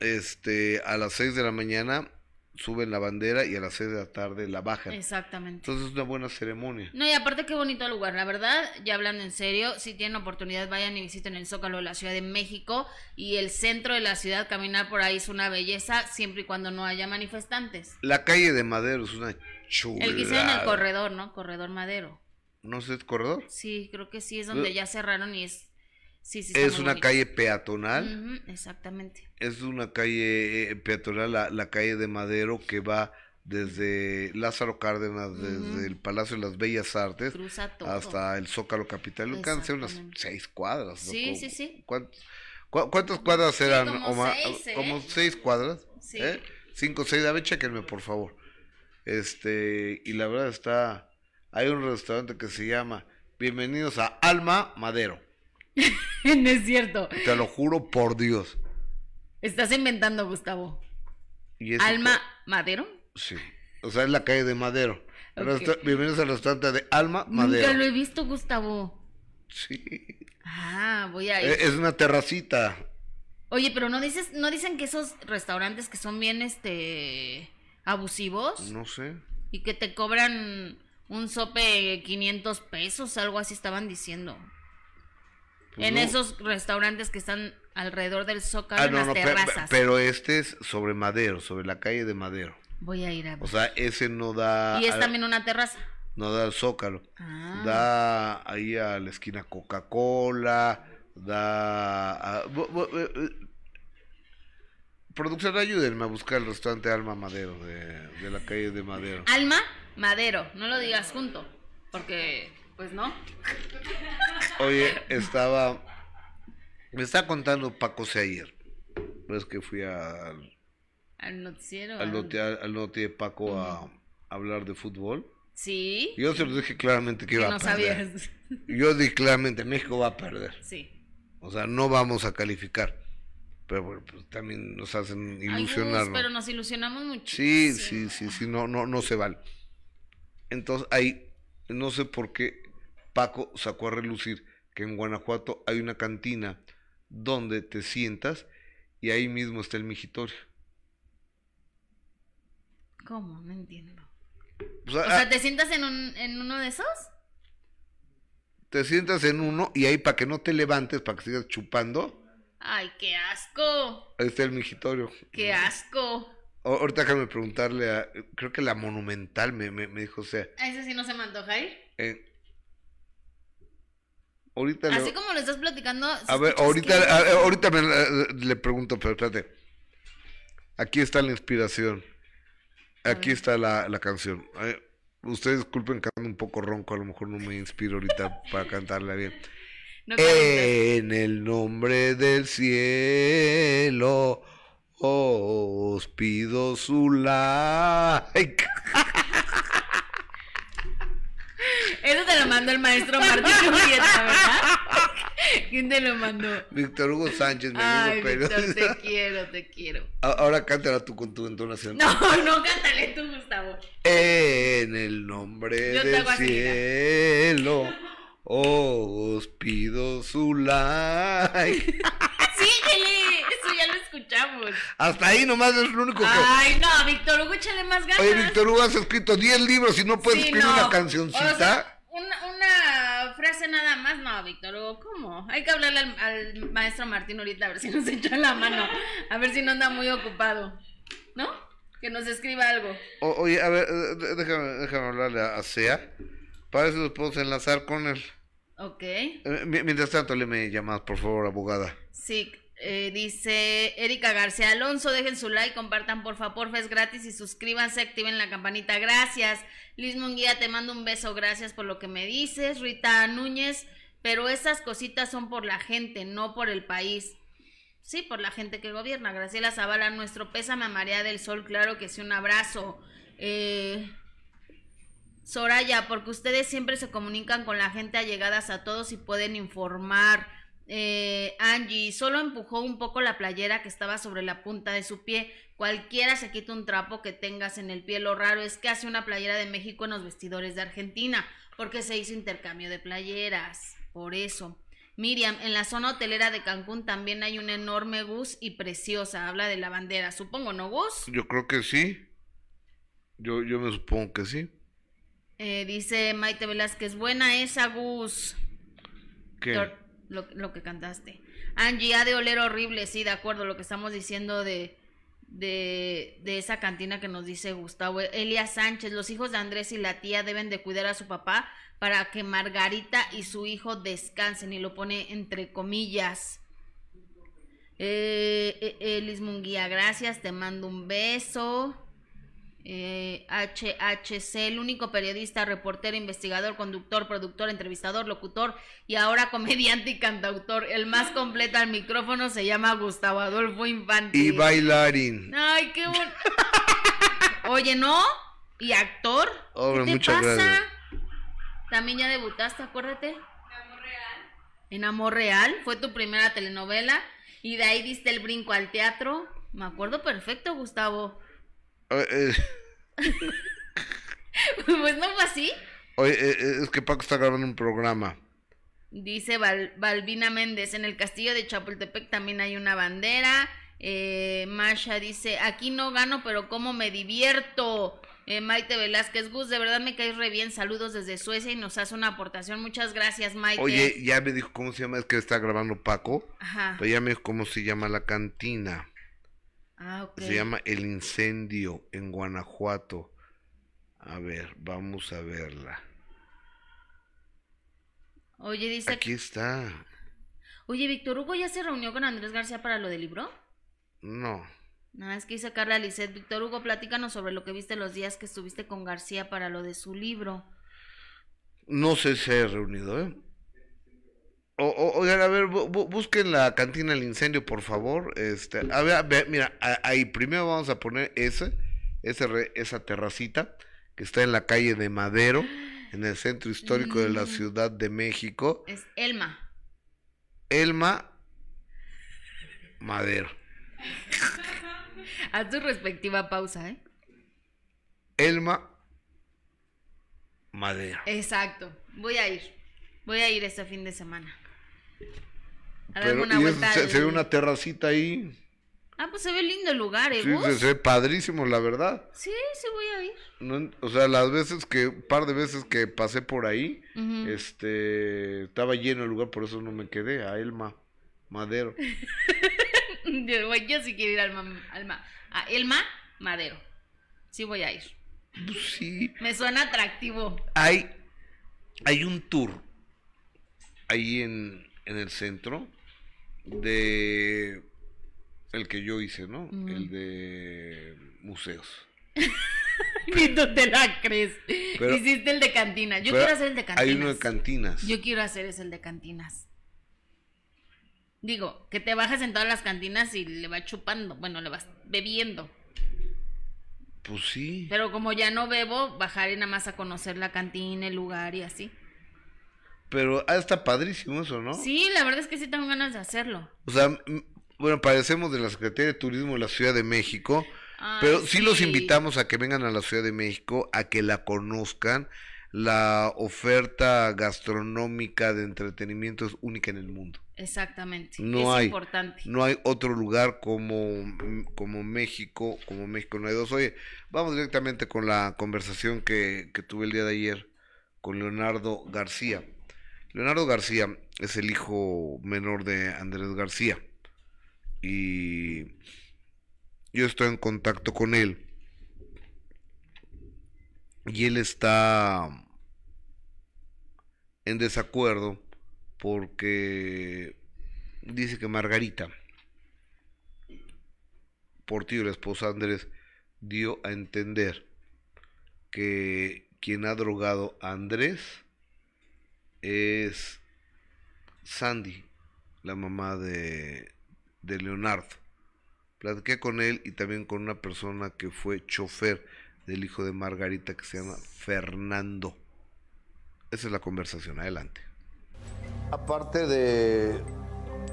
este, a las 6 de la mañana suben la bandera y a las 6 de la tarde la bajan. Exactamente. Entonces es una buena ceremonia. No, y aparte qué bonito lugar, la verdad, ya hablando en serio, si tienen oportunidad vayan y visiten el Zócalo de la Ciudad de México y el centro de la ciudad, caminar por ahí es una belleza siempre y cuando no haya manifestantes. La calle de Madero es una chulada. El que en el corredor, ¿no? Corredor Madero. ¿No sé, es corredor? Sí, creo que sí, es donde ya cerraron y es... Sí, sí, está Es una bonito. calle peatonal. Exactamente. Es una calle eh, peatonal, la, la calle de Madero, que va desde Lázaro Cárdenas, desde el Palacio de las Bellas Artes hasta el Zócalo Capital. Alcanza unas seis cuadras. ¿no? Sí, ¿Cu- sí, sí. ¿cuántos- cu- ¿Cuántas cuadras Sí, eran? como Omar? seis, ¿eh? Como seis cuadras. ¿eh? Cinco, seis. A ver, chéquenme, por favor. Este, y la verdad está. Hay un restaurante que se llama Bienvenidos a Alma Madero. (laughs) no es cierto. Te lo juro por Dios. Estás inventando, Gustavo. Y Alma Madero. Sí. O sea, es la calle de Madero. Ok. Resta- Bienvenidos al restaurante de Alma Nunca Madero. lo he visto, Gustavo. Sí. Ah, voy a ir. Eh, Es una terracita. Oye, pero no dices, no dicen que esos restaurantes que son bien este abusivos No sé. y que te cobran un sope 500 pesos, algo así estaban diciendo. En no. esos restaurantes que están alrededor del Zócalo, Ah, en no, las no, terrazas. pero este es sobre Madero, sobre la calle de Madero. Voy a ir a ver. O sea, ese no da. y es a- también una terraza. No da al Zócalo. Ah. Da ahí a la esquina Coca-Cola. Da. a- eh, eh, Producción, ayúdenme a buscar el restaurante Alma Madero, de, de la calle de Madero. Alma Madero, no lo digas junto, porque pues no. Oye, estaba. Me estaba contando Paco ayer. Es que fui a- Al noticiero. al al- noti, al noti de Paco a, hablar de fútbol. Sí. Yo se lo dije claramente que que iba no a perder. sabías. Yo dije claramente, México va a perder. Sí. O sea, no vamos a calificar. Pero bueno, pues también nos hacen Ay, ilusionarnos. pero nos ilusionamos mucho. Sí, sí, sí, sí, no, no, no se vale. Entonces ahí, no sé por qué Paco sacó a relucir que en Guanajuato hay una cantina donde te sientas y ahí mismo está el migitorio. ¿Cómo? No entiendo. O sea, ah, ¿te sientas en, un, en uno de esos? te sientas en uno y ahí para que no te levantes, para que sigas chupando, Ay, qué asco. ahí está el migitorio. Qué asco. O- Ahorita déjame preguntarle a, creo que la Monumental me, me, me dijo, o sea, A ese sí no se me antoja ir. Ahorita le- Así como lo estás platicando. A ver, ahorita, que- a- a- ahorita me le pregunto, pero espérate. Aquí está la inspiración. Aquí está la, la canción. Eh, ustedes disculpen que ando un poco ronco, a lo mejor no me inspiro ahorita para cantarla bien. (laughs) No. En el nombre del cielo os pido su like. (laughs) Eso te lo mandó el maestro Martín (laughs) ¿verdad? ¿Quién te lo mandó? Víctor Hugo Sánchez, mi Ay, amigo Víctor, te (laughs) quiero, te quiero. A- Ahora cántala tú con tu entonación. No, (laughs) no, cántale tú, Gustavo. En el nombre Yo del cielo os pido su like. Síguele, eso ya lo escuchamos. Hasta ahí nomás es lo único que... Ay, no, Víctor Hugo, échale más ganas. Oye, Víctor Hugo, has escrito 10 libros y no puedes Sí, escribir no. una O cancioncita. sea, una, una frase nada más, no, Víctor Hugo, ¿cómo? Hay que hablarle al, al maestro Martín ahorita a ver si nos (laughs) echa la mano, a ver si no anda muy ocupado, ¿no? Que nos escriba algo. O- oye, a ver, eh, déjame, déjame hablarle a, a Sea. Para eso nos podemos enlazar con él. Ok. Eh, mi- mientras tanto, le me llamas, por favor, abogada. Sí, eh, dice Erika García Alonso, dejen su like, compartan porfa, porfa, es gratis y suscríbanse, activen la campanita, gracias. Liz Munguía, te mando un beso, gracias por lo que me dices. Rita Núñez, pero esas cositas son por la gente, no por el país. Sí, por la gente que gobierna. Graciela Zavala, nuestro pésame a María del Sol, claro que sí, un abrazo. Eh, Soraya, porque ustedes siempre se comunican con la gente allegadas a todos y pueden informar. Eh, Angie, solo empujó un poco la playera que estaba sobre la punta de su pie. Cualquiera se quita un trapo que tengas en el pie. Lo raro es que hace una playera de México en los vestidores de Argentina, porque se hizo intercambio de playeras. Por eso. Miriam, en la zona hotelera de Cancún también hay una enorme Gus y preciosa. Habla de la bandera, supongo, ¿no, Gus? Yo creo que sí. Yo, yo me supongo que sí. Eh, dice Maite Velázquez, buena esa Gus. ¿Qué? Tor- Lo, lo que cantaste. Angie, ha de oler horrible, sí, de acuerdo, lo que estamos diciendo de, de, de esa cantina que nos dice Gustavo. Elia Sánchez, los hijos de Andrés y la tía deben de cuidar a su papá para que Margarita y su hijo descansen, y lo pone entre comillas. Eh, eh, Elis Munguía, gracias, te mando un beso. Eh, HHC, el único periodista, reportero, investigador, conductor, productor, entrevistador, locutor y ahora (laughs) comediante y cantautor. El más completo al micrófono se llama Gustavo Adolfo Infante. Y bailarín. Ay, qué bueno. (laughs) Oye, ¿no? ¿Y actor? Hombre, ¿Qué te muchas pasa? gracias. También ya debutaste, acuérdate. En Amor Real, fue tu primera telenovela y de ahí diste el brinco al teatro. Me acuerdo perfecto, Gustavo. Pues no fue así. oye, eh, eh, es que Paco está grabando un programa. Dice Val- Balbina Méndez, en el castillo de Chapultepec también hay una bandera. Eh, Masha dice, aquí no gano, pero cómo me divierto. Eh, Maite Velázquez, Gus, de verdad me caes re bien. Saludos desde Suecia y nos hace una aportación. Muchas gracias, Maite. Oye, ya me dijo cómo se llama, es que está grabando Paco. Ajá. Pero ya me dijo cómo se llama la cantina. Ah. Se llama El Incendio en Guanajuato. A ver, vamos a verla. Oye, dice, Aquí está. oye, Víctor Hugo ya se reunió con Andrés García para lo del libro. No. No, es que dice Carla Lisset, Víctor Hugo, platícanos sobre lo que viste los días que estuviste con García para lo de su libro. No sé si se ha reunido, ¿eh? O, o- oigan, a ver, bu- bu- busquen la cantina El Incendio, por favor. Este, a ver, a ver, mira, a- ahí primero vamos a poner ese, ese re- esa terracita que está en la calle de Madero, en el centro histórico de la Mm. Ciudad de México. Es Elma. Elma Madero. (laughs) Haz tu respectiva pausa, ¿eh? Elma Madero. Exacto. Voy a ir. Voy a ir este fin de semana. A Pero, una y vuelta. se, al- se ve una terracita ahí. Ah, pues se ve lindo el lugar, ¿eh? Sí, se, ve padrísimo, la verdad. Sí, sí voy a ir. No o sea, las veces que, un par de veces que pasé por ahí, este, estaba lleno el lugar, por eso no me quedé, a Elma Madero. (laughs) Yo, yo sí quiero ir al ma- al ma- a Elma Madero. Sí voy a ir. Pues sí, Me suena atractivo. hay, hay un tour ahí en, en el centro de el que yo hice, ¿no? El de museos. (laughs) Ni tú te la crees. Pero- Hiciste el de cantina. Yo quiero hacer el de cantinas. Hay uno de cantinas. Yo quiero hacer ese el de cantinas. Digo, que te bajas en todas las cantinas y le vas chupando. Bueno, le vas bebiendo. Pues sí. Pero como ya no bebo, bajaré nada más a conocer la cantina, el lugar y así. Pero ah, está padrísimo eso, ¿no? Sí, la verdad es que sí tengo ganas de hacerlo. O sea, bueno, parecemos de la Secretaría de Turismo de la Ciudad de México, Ay, pero sí, los invitamos a que vengan a la Ciudad de México, a que la conozcan. La oferta gastronómica de entretenimiento es única en el mundo. Exactamente. No es hay. importante. No hay otro lugar como, como México, como México no hay dos. Oye, vamos directamente con la conversación que, que tuve el día de ayer con Leonardo García. Leonardo García es el hijo menor de Andrés García. Y yo estoy en contacto con él. Y él está en desacuerdo porque dice que Margarita, Portillo, la esposa Andrés, dio a entender que quien ha drogado a Andrés es Sandy, la mamá de, de Leonardo. Platiqué con él y también con una persona que fue chofer del hijo de Margarita que se llama Fernando. Esa es la conversación, adelante. Aparte de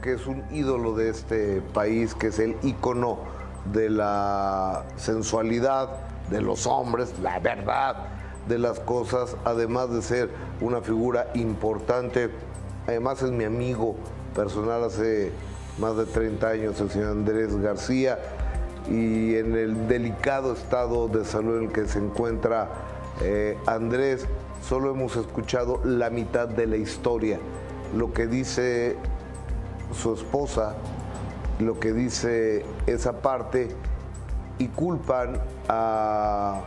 que es un ídolo de este país, que es el ícono de la sensualidad de los hombres, la verdad de las cosas, además de ser una figura importante, además es mi amigo personal hace más de 30 años, el señor Andrés García, y en el delicado estado de salud en el que se encuentra eh, Andrés, solo hemos escuchado la mitad de la historia, lo que dice su esposa, lo que dice esa parte, y culpan a,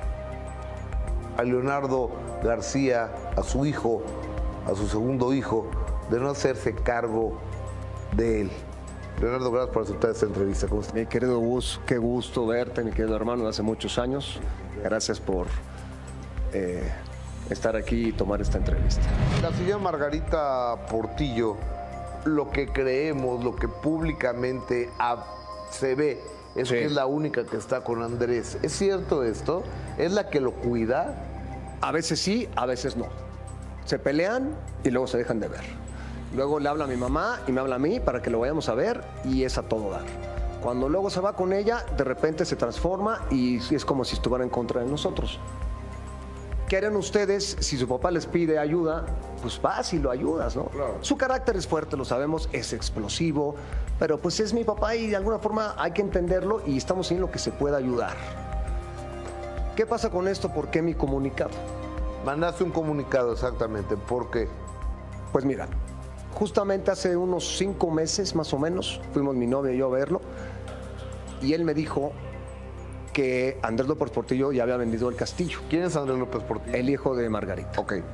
a Leonardo García, a su hijo, a su segundo hijo, de no hacerse cargo de él. Leonardo, gracias por aceptar esta entrevista. ¿Cómo está? Mi querido Gus, qué gusto verte, mi querido hermano, de hace muchos años. Gracias por eh, estar aquí y tomar esta entrevista. La señora Margarita Portillo, lo que creemos, lo que públicamente se ve, es Sí. que es la única que está con Andrés. ¿Es cierto esto? ¿Es la que lo cuida? A veces sí, a veces no. Se pelean y luego se dejan de ver. Luego le habla a mi mamá y me habla a mí para que lo vayamos a ver y es a todo dar. Cuando luego se va con ella, de repente se transforma y es como si estuviera en contra de nosotros. ¿Qué harían ustedes si su papá les pide ayuda? Pues vas y lo ayudas, ¿no? Su carácter es fuerte, lo sabemos, es explosivo, pero pues es mi papá y de alguna forma hay que entenderlo y estamos en lo que se pueda ayudar. ¿Qué pasa con esto? ¿Por qué mi comunicado? Mandaste un comunicado exactamente. ¿Por qué? Pues mira, justamente hace unos cinco meses más o menos, fuimos mi novia y yo a verlo, y él me dijo que Andrés López Portillo ya había vendido el castillo, ¿Quién es Andrés López Portillo? el hijo de Margarita. Ok. El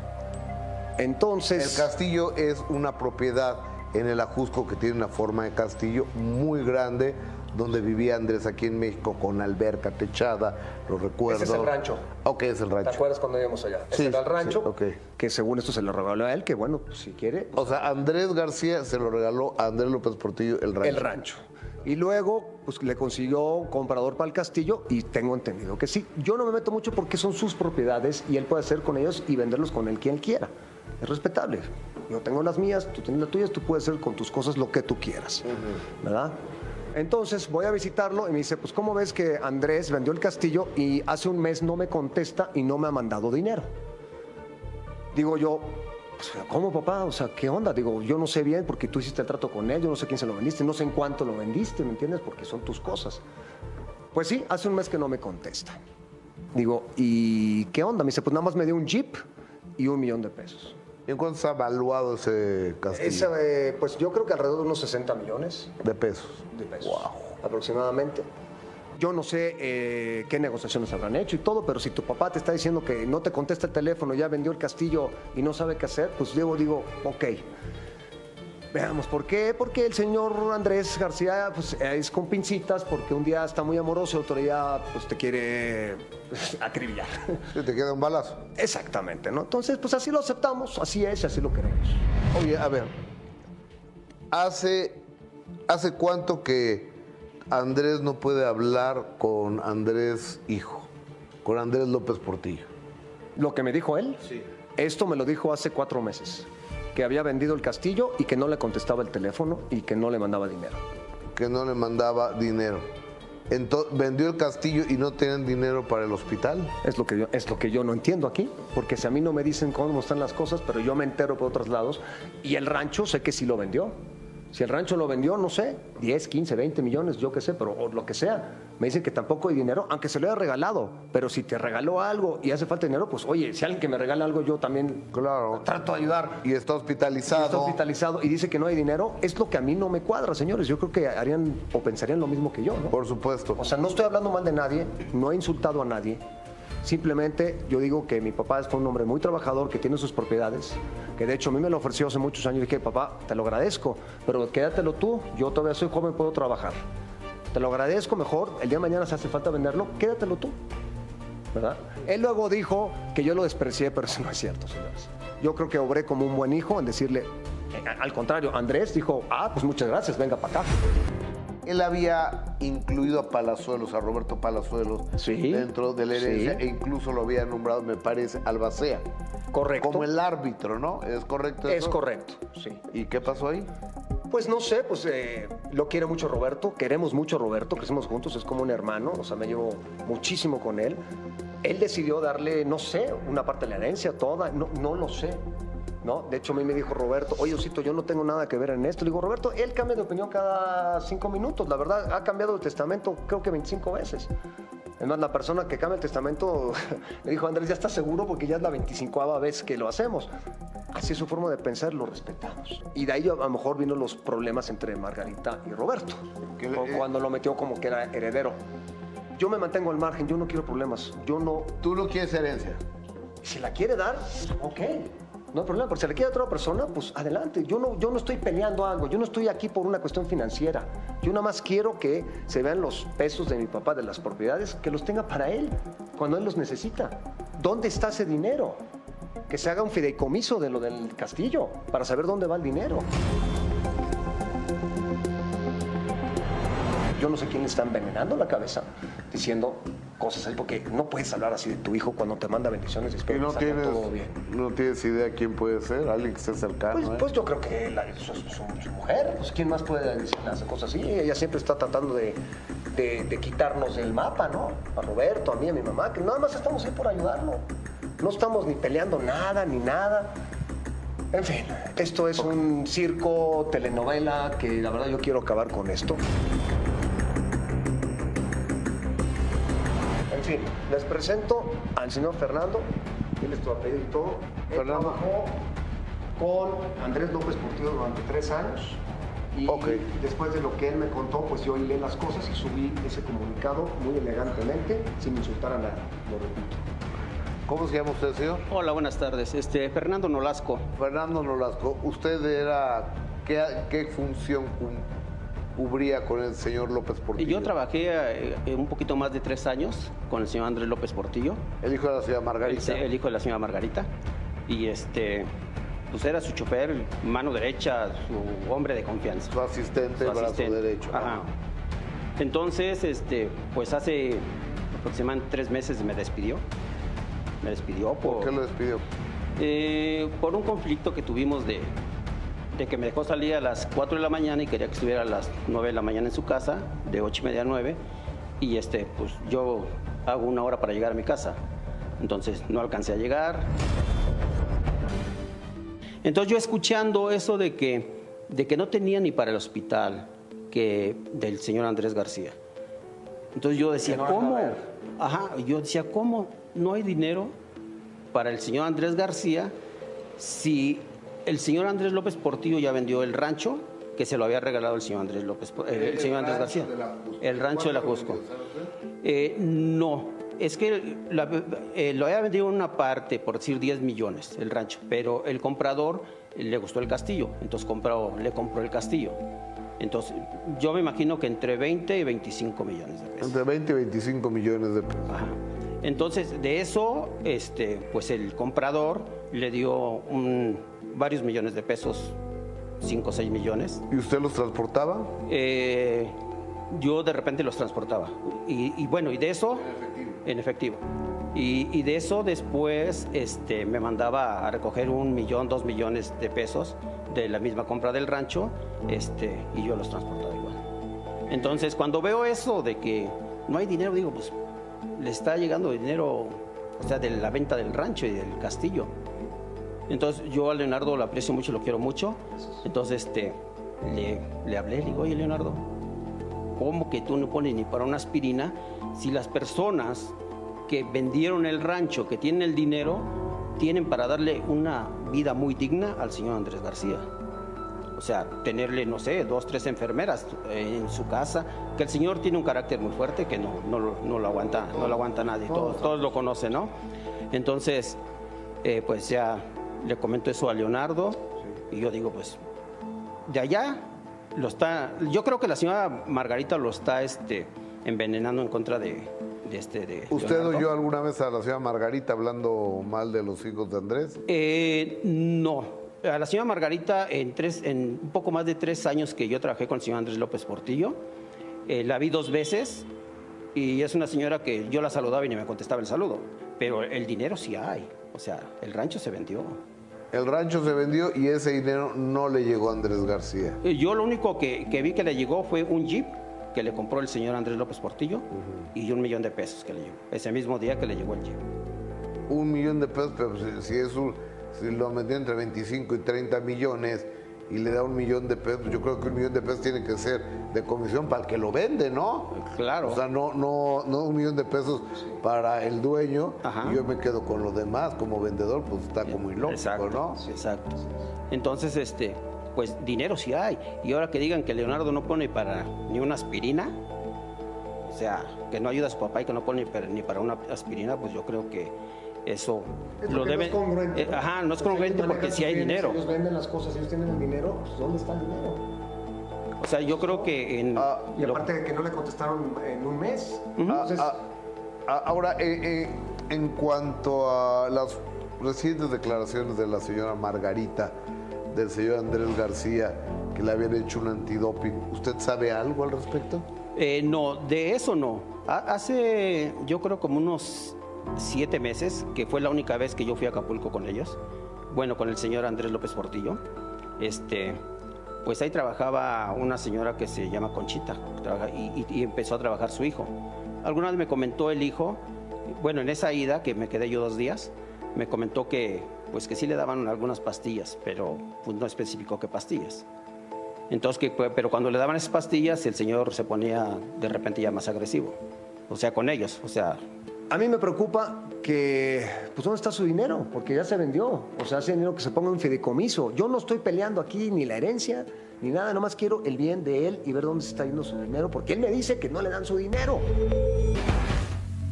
Entonces, castillo es una propiedad en el Ajusco que tiene una forma de castillo muy grande, donde vivía Andrés aquí en México con alberca techada, lo recuerdo. Ese es el rancho. Ok, es el rancho. cuando íbamos allá? Sí, Ese era el sí, rancho, ok. que según esto se lo regaló a él, que bueno, pues, si quiere, O sea, Andrés García se lo regaló a Andrés López Portillo el rancho. el rancho. Y luego, pues le consiguió un comprador para el castillo y tengo entendido que sí. Yo no me meto mucho porque son sus propiedades y él puede hacer con ellos y venderlos con él quien quiera. Es respetable. Yo tengo las mías, tú tienes las tuyas, tú puedes hacer con tus cosas lo que tú quieras. ¿Verdad? Entonces voy a visitarlo y me dice, pues ¿cómo ves que Andrés vendió el castillo y hace un mes no me contesta y no me ha mandado dinero? Digo yo, pues, ¿cómo papá? O sea, ¿qué onda? Digo, yo no sé bien porque tú hiciste el trato con él, yo no sé quién se lo vendiste, no sé en cuánto lo vendiste, ¿me entiendes? Porque son tus cosas. Pues sí, hace un mes que no me contesta. Digo, ¿y qué onda? Me dice, pues nada más me dio un jeep y un millón de pesos. ¿Y en cuánto está evaluado ese castillo? Ese, eh, pues yo creo que alrededor de unos 60 millones De pesos. de pesos aproximadamente. Yo no sé eh, qué negociaciones habrán hecho y todo, pero si tu papá te está diciendo que no te contesta el teléfono, ya vendió el castillo y no sabe qué hacer, pues yo digo, ok. Veamos, ¿por qué? Porque el señor Andrés García pues, es con pincitas, porque un día está muy amoroso y otro día pues, te quiere pues, acribillar. Sí, te queda un balazo. Exactamente, ¿no? Entonces, pues así lo aceptamos, así es y así lo queremos. Oye, a ver, ¿hace, ¿hace cuánto que Andrés no puede hablar con Andrés hijo? Con Andrés López Portillo. Lo que me dijo él, esto me lo dijo hace cuatro meses, que había vendido el castillo y que no le contestaba el teléfono y que no le mandaba dinero. que no le mandaba dinero. Ento- vendió el castillo y no tenían dinero para el hospital. Es lo, que yo, es lo que yo no entiendo aquí, porque si a mí no me dicen cómo están las cosas, pero yo me entero por otros lados, y el rancho sé que sí lo vendió. Si el rancho lo vendió, no sé, 10, 15, 20 millones, yo qué sé, pero o lo que sea. Me dicen que tampoco hay dinero, aunque se lo haya regalado. Pero si te regaló algo y hace falta dinero, pues oye, si alguien que me regala algo, yo también Claro. trato de ayudar. Y está hospitalizado. está hospitalizado y dice que no hay dinero, es lo que a mí no me cuadra, señores. Yo creo que harían o pensarían lo mismo que yo, ¿no? Por supuesto. O sea, no estoy hablando mal de nadie, no he insultado a nadie. Simplemente yo digo que mi papá fue un hombre muy trabajador, que tiene sus propiedades, que de hecho a mí me lo ofreció hace muchos años y dije, papá, te lo agradezco, pero quédatelo tú, yo todavía soy joven, puedo trabajar. Te lo agradezco mejor, el día de mañana si hace falta venderlo, quédatelo tú. ¿verdad? Él luego dijo que yo lo desprecié, pero eso no es cierto, señores. Yo creo que obré como un buen hijo en decirle, eh, al contrario, Andrés dijo, ah, pues muchas gracias, venga para acá. Él había incluido a Palazuelos, a Roberto Palazuelos, Sí, dentro de la herencia sí. e incluso lo había nombrado, me parece, Albacea. Correcto. Como el árbitro, ¿no? ¿Es correcto Es eso? correcto, sí. ¿Y qué pasó ahí? Pues no sé, pues eh, lo quiere mucho Roberto, queremos mucho a Roberto, crecimos juntos, es como un hermano, o sea, me llevo muchísimo con él. Él decidió darle, no sé, una parte de la herencia, toda, no, no lo sé. ¿No? De hecho, a mí me dijo Roberto, oye, Osito, yo no tengo nada que ver en esto. Le digo, Roberto, él cambia de opinión cada cinco minutos. La verdad, ha cambiado de testamento creo que 25 veces. Es más, la persona que cambia el testamento (laughs) le dijo, Andrés, ¿ya estás seguro? Porque ya es la 25 vez que lo hacemos. Así es su forma de pensar, lo respetamos. Y de ahí a lo mejor vino los problemas entre Margarita y Roberto. Le- cu- Cuando lo metió como que era heredero. Yo me mantengo al margen, yo no quiero problemas. Yo no... Tú no quieres herencia. Si la quiere dar, ok. No hay problema, pero si la quiere dar a otra persona, pues adelante. Yo no, yo no estoy peleando algo, yo no estoy aquí por una cuestión financiera. Yo nada más quiero que se vean los pesos de mi papá de las propiedades, que los tenga para él, cuando él los necesita. ¿Dónde está ese dinero? Que se haga un fideicomiso de lo del castillo, para saber dónde va el dinero. Yo no sé quién le está envenenando la cabeza diciendo cosas así, porque no puedes hablar así de tu hijo cuando te manda bendiciones y no que tienes, todo bien. no tienes idea quién puede ser, alguien que esté cercano. Pues, ¿eh? pues yo creo que la- su, su- su mujer, pues quién más puede decirle hacer cosas así. Ella siempre está tratando de, de- de quitarnos del mapa, ¿no? A Roberto, a mí, a mi mamá, que nada más estamos ahí por ayudarlo. No estamos ni peleando nada, ni nada. En fin, esto es un circo, telenovela, que la verdad yo quiero acabar con esto. Fin, les presento al señor Fernando, él es tu apellido y todo. Él Fernando. trabajó con Andrés López Portillo durante tres años. Y Ok. después de lo que él me contó, pues yo hilé las cosas y subí ese comunicado muy elegantemente, sin insultar a nadie, lo repito. ¿Cómo se llama usted, señor? Hola, buenas tardes. Este, Fernando Nolasco. Fernando Nolasco. ¿Usted era, qué, qué función cum- cubría con el señor López Portillo? Yo trabajé eh, un poquito más de tres años con el señor Andrés López Portillo, El hijo de la señora el, Margarita. el hijo de la señora Margarita. Y este, pues era su chofer, mano derecha, su hombre de confianza. Su asistente, su brazo asistente. derecho. Ajá. Entonces, este, pues hace aproximadamente tres meses me despidió. Me despidió por, ¿Por qué lo despidió? Eh, por un conflicto que tuvimos de, de que me dejó salir a las 4 de la mañana y quería que estuviera a las 9 de la mañana en su casa, de 8 y media a 9, y este, pues yo hago una hora para llegar a mi casa. Entonces no alcancé a llegar. Entonces yo escuchando eso de que, de que no tenía ni para el hospital que, del señor Andrés García. Entonces yo decía, no ¿cómo? Ajá, yo decía, ¿cómo no hay dinero para el señor Andrés García si el señor Andrés López Portillo ya vendió el rancho que se lo había regalado el señor Andrés López, eh, el, señor Andrés García, el rancho de la Jusco. Eh, no, es que la- eh, lo había vendido una parte, por decir 10 millones, el rancho, pero el comprador le gustó el castillo, entonces compró, le compró el castillo. Entonces, yo me imagino que entre 20 y 25 millones de pesos. Entre 20 y 25 millones de pesos. Ajá. Entonces, de eso, este, pues el comprador le dio un- varios millones de pesos, 5 o 6 millones. ¿Y usted los transportaba? Eh, yo de repente los transportaba. Y, y bueno, y de eso... En efectivo. Y, y de eso después este, me mandaba a recoger un millón, dos millones de pesos de la misma compra del rancho este, y yo los transportaba igual. Entonces, cuando veo eso de que no hay dinero, digo, pues le está llegando dinero, o sea, de la venta del rancho y del castillo. Entonces, yo a Leonardo lo aprecio mucho, lo quiero mucho. Entonces, este, le, hablé, le digo, oye, Leonardo, ¿cómo que tú no pones ni para una aspirina si las personas que vendieron el rancho, que tienen el dinero, tienen para darle una vida muy digna al señor Andrés García? O sea, tenerle, no sé, dos, tres enfermeras en su casa, que el señor tiene un carácter muy fuerte que no, no, no lo aguanta, no lo aguanta nadie, todos, todos lo conocen, ¿no? Entonces, eh, pues ya le comento eso a Leonardo y yo digo, pues, de allá lo está, yo creo que la señora Margarita lo está este, envenenando en contra de, de este, de ¿Usted Leonardo. oyó alguna vez a la señora Margarita hablando mal de los hijos de Andrés? Eh, no. A la señora Margarita, en, tres, en un poco más de tres años que yo trabajé con el señor Andrés López Portillo, Eh, la vi dos veces y es una señora que yo la saludaba y ni me contestaba el saludo. Pero el dinero sí hay. O sea, el rancho se vendió. El rancho se vendió y ese dinero no le llegó a Andrés García. Eh, Yo lo único que, que vi que le llegó fue un jeep que le compró el señor Andrés López Portillo y un millón de pesos que le llegó. Ese mismo día que le llegó el jeep. Un millón de pesos, pero si, si es un- si lo metió entre 25 y 30 millones y le da un millón de pesos, yo creo que un millón de pesos tiene que ser de comisión para el que lo vende, ¿no? Claro. O sea, no, no, no un millón de pesos para el dueño Ajá. y yo me quedo con lo demás como vendedor, pues está como ilógico, Exacto, ¿no? exacto. Entonces, este, pues dinero sí hay. Y ahora que digan que Leonardo no pone para ni una aspirina, o sea, que no ayuda a su papá y que no pone ni para una aspirina, pues yo creo que eso Es lo porque no es congruente. eh, ajá, no es congruente porque sí hay dinero. Ellos venden las cosas, ellos tienen el dinero, pues ¿dónde está el dinero? O sea, yo creo que en. Ah, Y lo- aparte de que no le contestaron en un mes. Ah, Entonces, ah, ah, ahora, eh, eh, en cuanto a las recientes declaraciones de la señora Margarita, del señor Andrés García, que le habían hecho un antidoping, ¿usted sabe algo al respecto? Eh, no, de eso no. Ha- Hace, yo creo, como unos siete meses, que fue la única vez que yo fui a Acapulco con ellos, bueno, con el señor Andrés López Portillo, este, pues ahí trabajaba una señora que se llama Conchita, y, empezó a trabajar su hijo. Alguna vez me comentó el hijo, bueno, en esa ida, que me quedé yo dos días, me comentó que, pues que sí le daban algunas pastillas, pero pues, no especificó qué pastillas. Entonces, que, pero cuando le daban esas pastillas, el señor se ponía de repente ya más agresivo. O sea, con ellos. O sea, a mí me preocupa que, pues, ¿dónde está su dinero? Porque ya se vendió. O sea, ese dinero que se ponga en fideicomiso. Yo no estoy peleando aquí ni la herencia, ni nada. Nomás quiero el bien de él y ver dónde se está yendo su dinero. Porque él me dice que no le dan su dinero.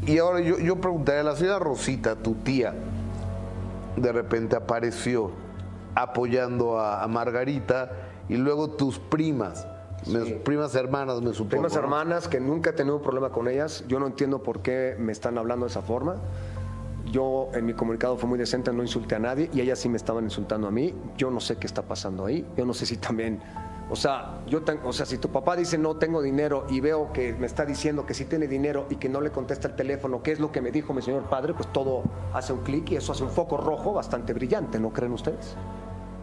Y ahora yo, yo preguntaría, la señora Rosita, tu tía, de repente apareció apoyando a, a Margarita y luego tus primas, me- primas hermanas, me supongo. Primas hermanas que nunca he tenido un problema con ellas. Yo no entiendo por qué me están hablando de esa forma. Yo en mi comunicado fue muy decente, no insulté a nadie y ellas sí me estaban insultando a mí. Yo no sé qué está pasando ahí. Yo no sé si también, o sea, yo o sea, si tu papá dice no tengo dinero y veo que me está diciendo que sí tiene dinero y que no le contesta el teléfono, ¿qué es lo que me dijo mi señor padre? Pues todo hace un clic y eso hace un foco rojo bastante brillante, ¿no creen ustedes?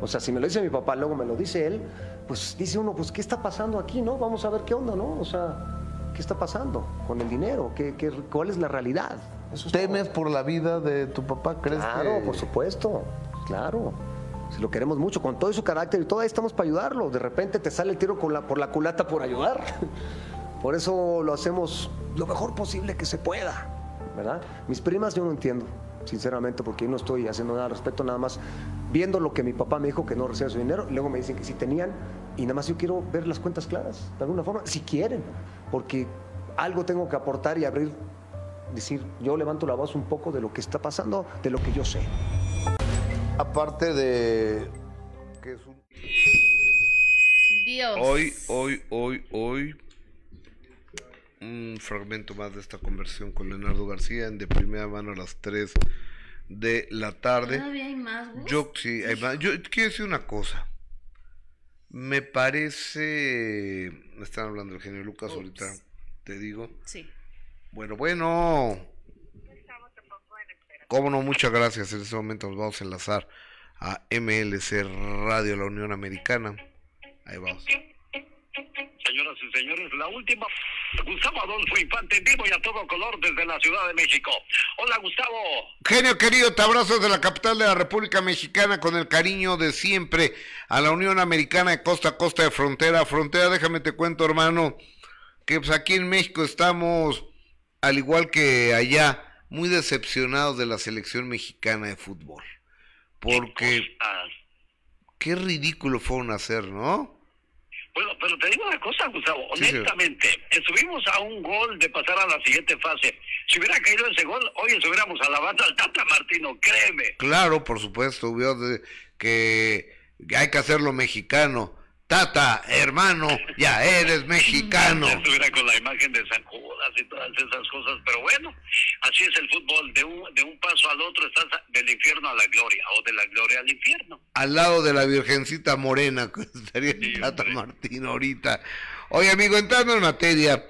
O sea, si me lo dice mi papá, luego me lo dice él, pues dice uno, pues ¿qué está pasando aquí, no? Vamos a ver qué onda, ¿no? O sea, ¿qué está pasando con el dinero? ¿Qué, qué- cuál es la realidad? Eso es ¿Temes por la vida de tu papá? ¿Crees Claro, que...? por supuesto, claro. Si lo queremos mucho, con todo su carácter y todo, ahí estamos para ayudarlo. De repente te sale el tiro con la, por la culata por ayudar. (laughs) Por eso lo hacemos lo mejor posible que se pueda, ¿verdad? Mis primas yo no entiendo, sinceramente, porque yo no estoy haciendo nada al respecto, nada más viendo lo que mi papá me dijo que no recibe su dinero, y luego me dicen que sí tenían, y nada más yo quiero ver las cuentas claras, de alguna forma, si quieren, porque algo tengo que aportar y abrir, decir, yo levanto la voz un poco de lo que está pasando, de lo que yo sé. Aparte de... que es un- Dios. Hoy, hoy, hoy, hoy, un fragmento más de esta conversión con Leonardo García en de primera mano a las 3 de la tarde. Todavía hay más? Yo, sí, hay más. yo quiero decir una cosa. Me parece, me están hablando el genio Lucas ahorita, te digo. Sí. Bueno, bueno. Cómo no, muchas gracias. En este momento nos vamos a enlazar a MLC Radio La Unión Americana. Ahí vamos. Señoras y señores, la última. Gustavo Adolfo Infante en vivo y a todo color desde la Ciudad de México. Hola, Gustavo. Genio querido, te abrazo desde la capital de la República Mexicana con el cariño de siempre a la Unión Americana de costa a costa, de frontera a frontera. Déjame te cuento, hermano, que pues aquí en México estamos, al igual que allá, muy decepcionados de la selección mexicana de fútbol. Porque Ah, qué ridículo fueron a hacer, ¿no? Bueno, pero te digo una cosa, Gustavo. Sí. Honestamente, estuvimos a un gol de pasar a la siguiente fase. Si hubiera caído ese gol, hoy estuviéramos alabando al Tata Martino, créeme. Claro, por supuesto, vio que hay que hacerlo mexicano. Tata, hermano, ya eres mexicano. Estuviera con la imagen de San Judas y todas esas cosas, pero bueno, así es el fútbol. De un, de un paso al otro estás del infierno a la gloria o de la gloria al infierno. Al lado de la Virgencita Morena, (laughs) que estaría el Tata Martín ahorita. Oye, amigo, entrando en materia,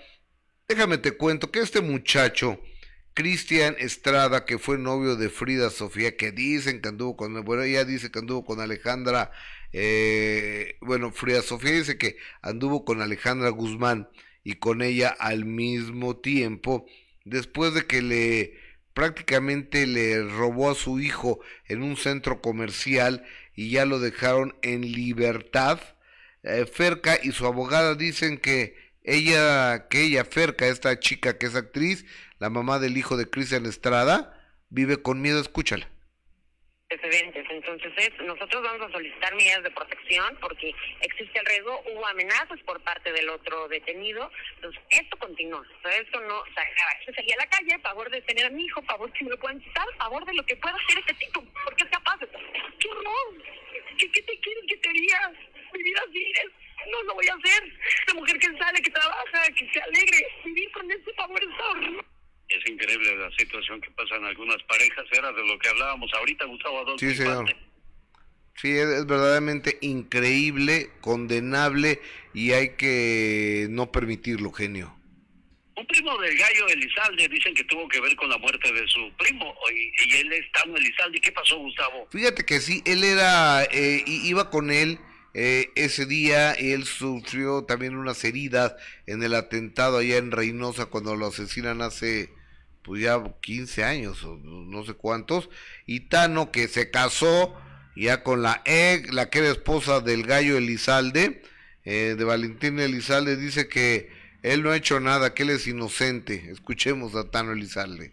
déjame te cuento que este muchacho, Cristian Estrada, que fue novio de Frida Sofía, que dicen que anduvo con, bueno, ella dice que anduvo con Alejandra, eh, bueno, Frida Sofía dice que anduvo con Alejandra Guzmán y con ella al mismo tiempo, después de que le prácticamente le robó a su hijo en un centro comercial y ya lo dejaron en libertad. Eh, Ferca y su abogada dicen que ella, que ella, Ferca, esta chica que es actriz, la mamá del hijo de Cristian Estrada, vive con miedo, escúchala antecedentes. Entonces, es, nosotros vamos a solicitar medidas de protección porque existe el riesgo, hubo amenazas por parte del otro detenido. Entonces, esto continúa. O esto no se acaba. Yo salí a la calle a favor de tener a mi hijo, a favor que me lo puedan quitar, a favor de lo que pueda hacer este tipo, porque es capaz. ¡Qué horror! ¿Qué, qué te quieren que te diga? Vivir así es no lo voy a hacer. La mujer que sale, que trabaja, que se alegre, vivir con ese favor es horror es increíble la situación que pasa en algunas parejas, era de lo que hablábamos ahorita, Gustavo Adolfo. Sí, señor. Sí, es, verdaderamente increíble, condenable y hay que no permitirlo, genio. Un primo del gallo Elizalde dicen que tuvo que ver con la muerte de su primo y, él es Tano Elizalde. ¿Qué pasó, Gustavo? Fíjate que sí, él era, eh, iba con él eh, ese día él sufrió también unas heridas en el atentado allá en Reynosa cuando lo asesinan hace pues ya 15 años o no sé cuántos, y Tano que se casó ya con la ex, la que era esposa del gallo Elizalde, eh, de Valentín Elizalde, dice que él no ha hecho nada, que él es inocente. Escuchemos a Tano Elizalde.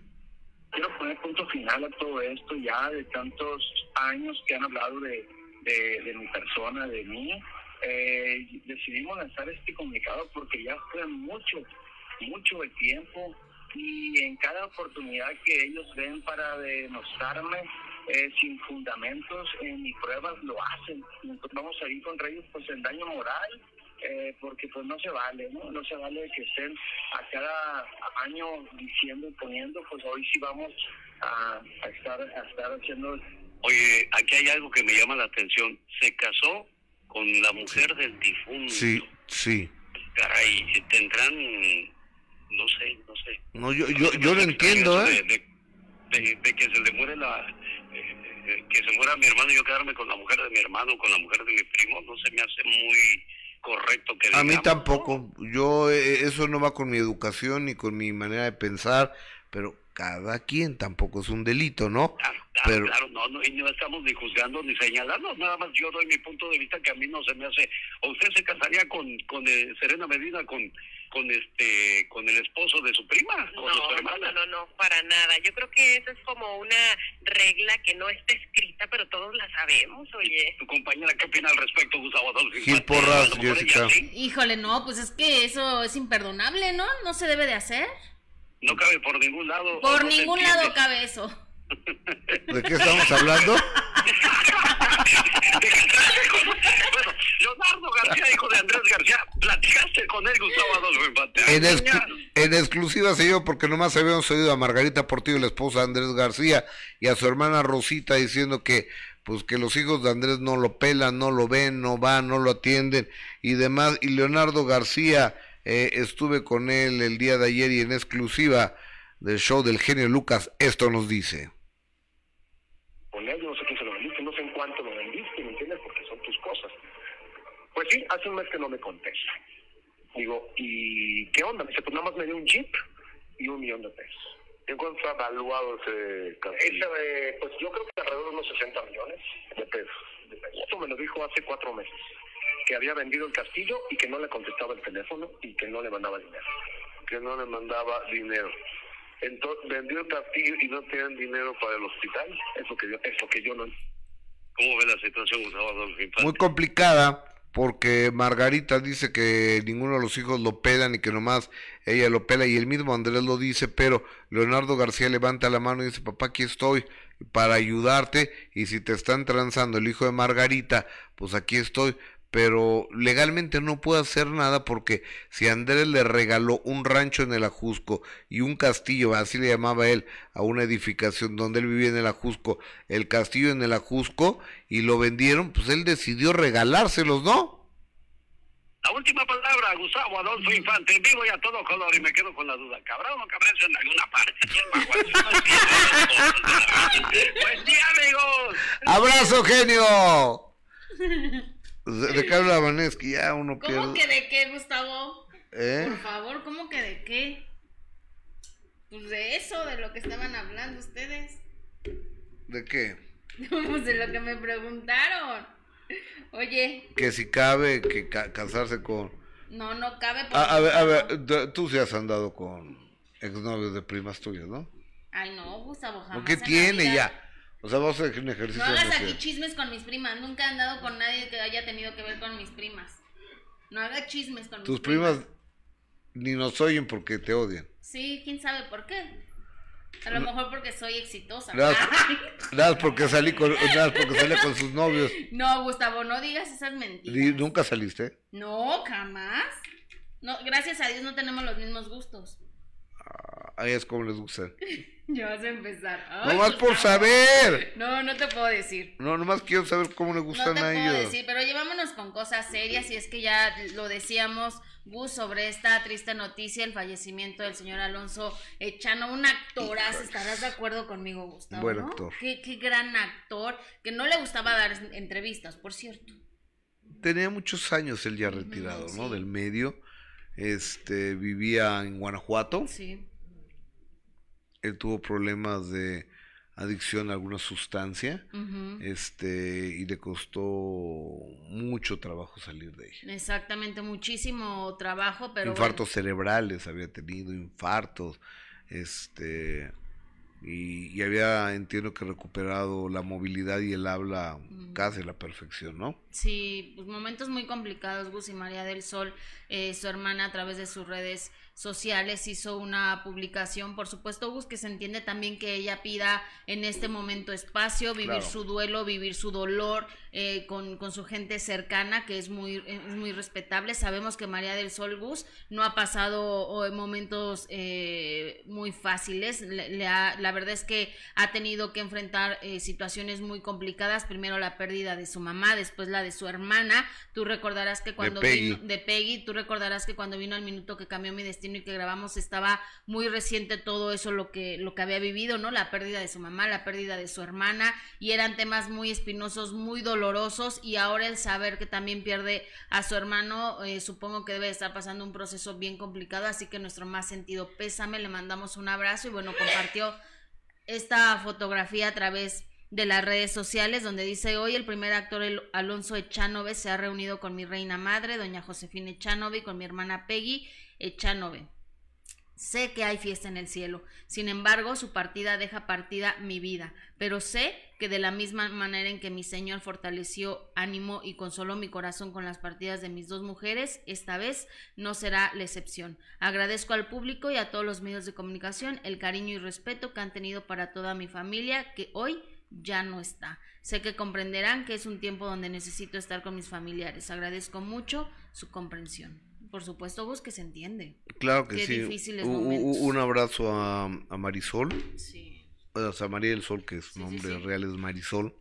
Quiero poner punto final a todo esto ya de tantos años que han hablado de, de, mi persona, de mí. Eh, decidimos lanzar este comunicado porque ya fue mucho, mucho el tiempo y en cada oportunidad que ellos ven para demostrarme eh, sin fundamentos en mis pruebas lo hacen. Entonces vamos a ir contra ellos pues en daño moral, eh, porque pues no se vale, ¿no? No se vale que estén a cada año diciendo y poniendo, pues hoy sí vamos a, estar, a estar haciendo... Oye, aquí hay algo que me llama la atención. Se casó con la mujer del difunto. Sí, sí. Caray, tendrán no sé, no sé. No, yo, yo, yo lo entiendo, ¿eh? De, que se le muere la... Eh, eh, que se muera mi hermano y yo quedarme con la mujer de mi hermano, con la mujer de mi primo, no se me hace muy correcto que A mí tampoco. Yo, eh, eso no va con mi educación ni con mi manera de pensar, pero cada quien tampoco es un delito, ¿no? Claro, claro, claro no, no, y no estamos ni juzgando ni señalando, nada más yo doy mi punto de vista que a mí no se me hace, o usted se casaría con, con Serena Medina con con este con el esposo de su prima no, No, no, no, para nada. Yo creo que eso es como una regla que no está escrita, pero todos la sabemos, oye. ¿Tu compañera qué opina al respecto, Gustavo Adolfo? Gil Porras, Jessica. Híjole, no, pues es que eso es imperdonable, ¿no? No se debe de hacer. No cabe por ningún lado. Por ningún lado cabe eso. (laughs) ¿De qué estamos hablando? (laughs) bueno, Leonardo García, hijo de Andrés García, platicaste con él, Gustavo Adolfo En, en exclusiva, señor, porque nomás habíamos oído a Margarita Portillo, la esposa de Andrés García, y a su hermana Rosita diciendo que pues que los hijos de Andrés no lo pelan, no lo ven, no van, no lo atienden y demás. Y Leonardo García, eh, estuve con él el día de ayer y en exclusiva del show del genio Lucas, esto nos dice. Con él, no sé quién se lo vendiste, no sé en cuánto lo vendiste, ¿me entiendes? Porque son tus cosas. Pues sí, hace un mes que no me contesta. Digo, ¿y qué onda? Me dice, pues nada más me dio un chip y un millón de pesos. ¿En cuánto está evaluado ese castillo? pues yo creo que alrededor de unos 60 millones de pesos. De pesos. Esto me lo dijo hace cuatro meses que había vendido el castillo y que no le contestaba el teléfono y que no le mandaba dinero. Que no le mandaba dinero. Entonces, vendió el castillo y no tenían dinero para el hospital. Eso que yo, eso que yo no. ¿Cómo ve la situación, Gustavo Muy complicada, porque Margarita dice que ninguno de los hijos lo pelan y que nomás ella lo pela, y el mismo Andrés lo dice, pero Leonardo García levanta la mano y dice, papá, aquí estoy para ayudarte, y si te están transando el hijo de Margarita, pues aquí estoy, pero legalmente no puede hacer nada porque si Andrés le regaló un rancho en el Ajusco y un castillo, así le llamaba él, a una edificación donde él vivía en el Ajusco, el castillo en el Ajusco y lo vendieron, pues él decidió regalárselos, ¿no? La última palabra, Gustavo Adolfo Infante, en vivo y a todo color, y me quedo con la duda. ¿Cabrá o no cabrá en alguna parte? pues sí, amigos. ¡Abrazo, genio! (laughs) ¿De de qué? Ya uno ¿Cómo pierde. que de qué, Gustavo? ¿Eh? Por favor, ¿cómo que de qué? Pues de eso, de lo que estaban hablando ustedes. ¿De qué? (laughs) Pues de lo que me preguntaron. Oye, Que si cabe que ca- casarse con... no, no cabe. porque- A, a ver, a ver, tú sí has andado con exnovios de primas tuyas, ¿no? Ay, no, Gustavo, jamás. ¿Por qué tiene vida. ya? O sea, vamos a hacer un No ejercicio hagas de aquí chismes con mis primas. Nunca he andado con nadie que haya tenido que ver con mis primas. No hagas chismes con Tus mis primas. primas ni nos oyen porque te odian. Sí, quién sabe por qué. A lo mejor porque soy exitosa. Nada, (laughs) nada porque salí con, nada porque salí con sus novios. No, Gustavo, no digas esas mentiras. ¿Nunca saliste? No, jamás. No, gracias a Dios no tenemos los mismos gustos. A ellas como les gusta. (laughs) Ya vas a empezar. Ay, Nomás por saber. No, no te puedo decir. No, nomás quiero saber cómo les No gustan te a puedo ellos. decir, pero llevámonos con cosas serias y es que ya lo decíamos, Gus, sobre esta triste noticia, el fallecimiento del señor Alonso Echano, un actorazo, estarás de acuerdo conmigo, Gustavo, Buen ¿no? actor. Qué, qué gran actor, que no le gustaba dar entrevistas, por cierto. Tenía muchos años él ya retirado, ¿no? Del medio. Este, vivía en Guanajuato. Sí. Él tuvo problemas de adicción a alguna sustancia. Ujú. Este, y le costó mucho trabajo salir de ella. Exactamente, muchísimo trabajo, pero infartos cerebrales había tenido, infartos, este, y, y había, entiendo que recuperado la movilidad y el habla casi a la perfección, ¿no? Sí, pues momentos muy complicados. Gus y María del Sol, eh, su hermana, a través de sus redes sociales hizo una publicación. Por supuesto, Gus, que se entiende también que ella pida en este momento espacio, vivir Claro. su duelo, vivir su dolor eh, con, con su gente cercana, que es muy, es muy respetable. Sabemos que María del Sol, Gus, no ha pasado oh, momentos eh, muy fáciles. Le- le ha- la verdad es que ha tenido que enfrentar eh, situaciones muy complicadas. Primero la pérdida de su mamá, después la de su hermana. Tú recordarás que cuando Peggy. vino de Peggy, tú recordarás que cuando vino al minuto que cambió mi destino y que grabamos estaba muy reciente todo eso lo que lo que había vivido, ¿no? La pérdida de su mamá, la pérdida de su hermana y eran temas muy espinosos, muy dolorosos y ahora el saber que también pierde a su hermano, eh, supongo que debe estar pasando un proceso bien complicado, así que nuestro más sentido pésame, le mandamos un abrazo y bueno, compartió esta fotografía a través de las redes sociales donde dice hoy el primer actor Alonso Echanove se ha reunido con mi reina madre, doña Josefina Echanove y con mi hermana Peggy Echanove. Sé que hay fiesta en el cielo, sin embargo su partida deja partida mi vida, pero sé que de la misma manera en que mi Señor fortaleció, ánimo y consoló mi corazón con las partidas de mis dos mujeres, esta vez no será la excepción. Agradezco al público y a todos los medios de comunicación el cariño y respeto que han tenido para toda mi familia que hoy ya no está. Sé que comprenderán que es un tiempo donde necesito estar con mis familiares. Agradezco mucho su comprensión. Por supuesto, vos que se entiende. Claro que Qué sí. difíciles momentos. un abrazo a, a Marisol. Sí. O sea, María del Sol, que su nombre sí. real es Marisol.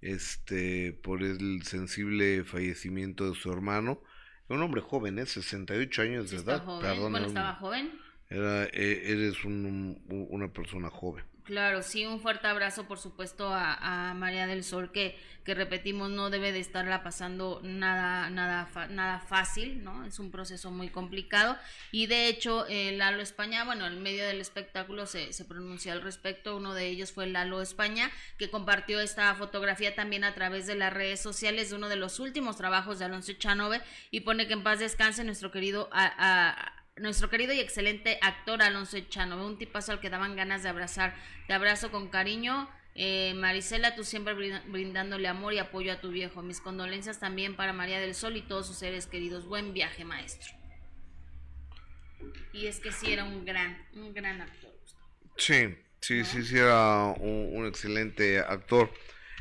Este, por el sensible fallecimiento de su hermano. Un hombre joven, ¿eh? 68 años de edad. joven. Perdón, bueno, estaba joven. era, eh, eres un- una persona joven. Claro, sí, un fuerte abrazo, por supuesto, a, María del Sol, que, que repetimos, no debe de estarla pasando nada, nada, nada fácil, ¿no? Es un proceso muy complicado. Y de hecho, eh, Lalo España, bueno, en medio del espectáculo se, se pronunció al respecto. Uno de ellos fue Lalo España, que compartió esta fotografía también a través de las redes sociales de uno de los últimos trabajos de Alonso Chanove y pone que en paz descanse nuestro querido a- a- nuestro querido y excelente actor Alonso Echano, un tipazo al que daban ganas de abrazar. Te abrazo con cariño. Eh, Marisela, tú siempre brindándole amor y apoyo a tu viejo. Mis condolencias también para María del Sol y todos sus seres queridos. Buen viaje, maestro. Y es que sí era un gran, un gran actor. Sí, sí, sí, sí, era un, un excelente actor.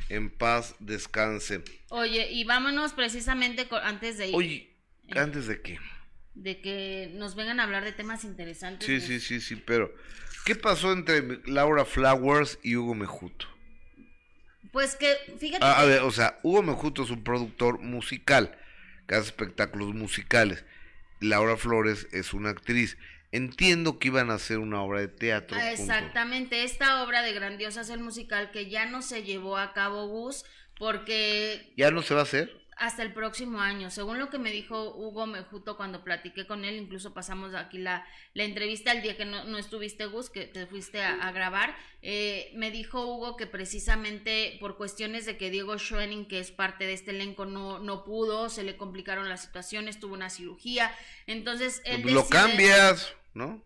En paz descanse. Oye, y vámonos precisamente antes de ir, Oye, ¿antes de qué? De que nos vengan a hablar de temas interesantes. Sí, sí, sí, sí, pero ¿qué pasó entre Laura Flowers y Hugo Mejuto? Pues que, fíjate Ah, A, ver, o sea, Hugo Mejuto es un productor musical que hace espectáculos musicales. Laura Flores es una actriz. Entiendo que iban a hacer una obra de teatro. Ah. Exactamente, esta obra de Grandiosas el musical que ya no se llevó a cabo Gus porque ¿Ya no se va a hacer? Hasta el próximo año. Según lo que me dijo Hugo Mejuto cuando platiqué con él, incluso pasamos aquí la, la entrevista el día que no, no estuviste, Gus, que te fuiste a, a grabar. eh, me dijo Hugo que precisamente por cuestiones de que Diego Schoening, que es parte de este elenco, no, no pudo, se le complicaron las situaciones, tuvo una cirugía. Entonces, él Pues lo decide- cambias, ¿no?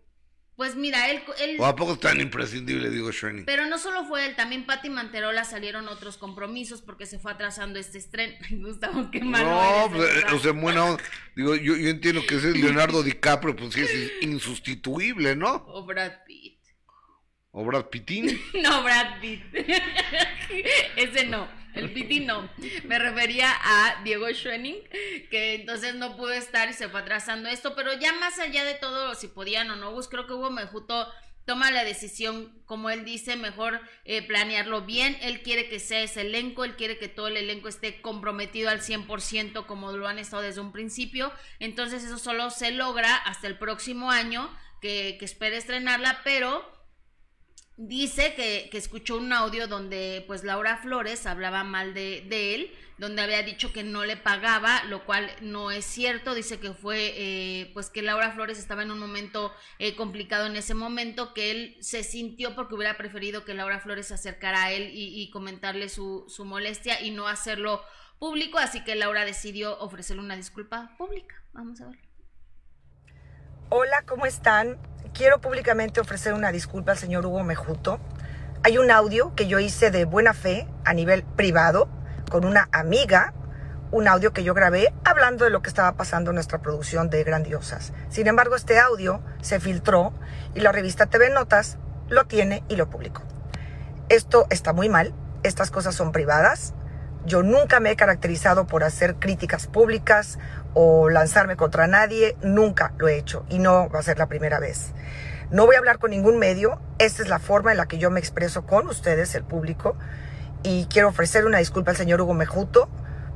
Pues mira, él... él ¿O a poco es tan imprescindible, digo Schoening? pero no solo fue él, también Patti Manterola salieron otros compromisos porque se fue atrasando este estreno. (laughs) Gustavo, qué malo No, eres, pues, eh, o sea, buena onda. Digo, yo, yo entiendo que ese es Leonardo DiCaprio, pues sí es (laughs) insustituible, ¿no? O Brad Pitt. O Brad Pittin. (laughs) No, Brad Pitt. Ese no, el Pitti no. Me refería a Diego Schoening, que entonces no pudo estar y se fue atrasando esto, pero ya más allá de todo, si podían o no, Gus, creo que Hugo Mejuto toma la decisión, como él dice, mejor eh, planearlo bien. Él quiere que sea ese elenco, él quiere que todo el elenco esté comprometido al 100% como lo han estado desde un principio. Entonces eso solo se logra hasta el próximo año, que, que espera estrenarla, pero dice que, que escuchó un audio donde pues Laura Flores hablaba mal de, de él, donde había dicho que no le pagaba, lo cual no es cierto, dice que fue eh, pues que Laura Flores estaba en un momento eh, complicado en ese momento, que él se sintió porque hubiera preferido que Laura Flores se acercara a él y, y comentarle su, su molestia y no hacerlo público, así que Laura decidió ofrecerle una disculpa pública. Vamos a ver. Hola, ¿cómo están? Quiero públicamente ofrecer una disculpa al señor Hugo Mejuto. Hay un audio que yo hice de buena fe a nivel privado con una amiga, un audio que yo grabé hablando de lo que estaba pasando en nuestra producción de Grandiosas. Sin embargo, este audio se filtró y la revista TV Notas lo tiene y lo publicó. Esto está muy mal, estas cosas son privadas. Yo nunca me he caracterizado por hacer críticas públicas o lanzarme contra nadie, nunca lo he hecho y no va a ser la primera vez. No voy a hablar con ningún medio, esta es la forma en la que yo me expreso con ustedes, el público, y quiero ofrecer una disculpa al señor Hugo Mejuto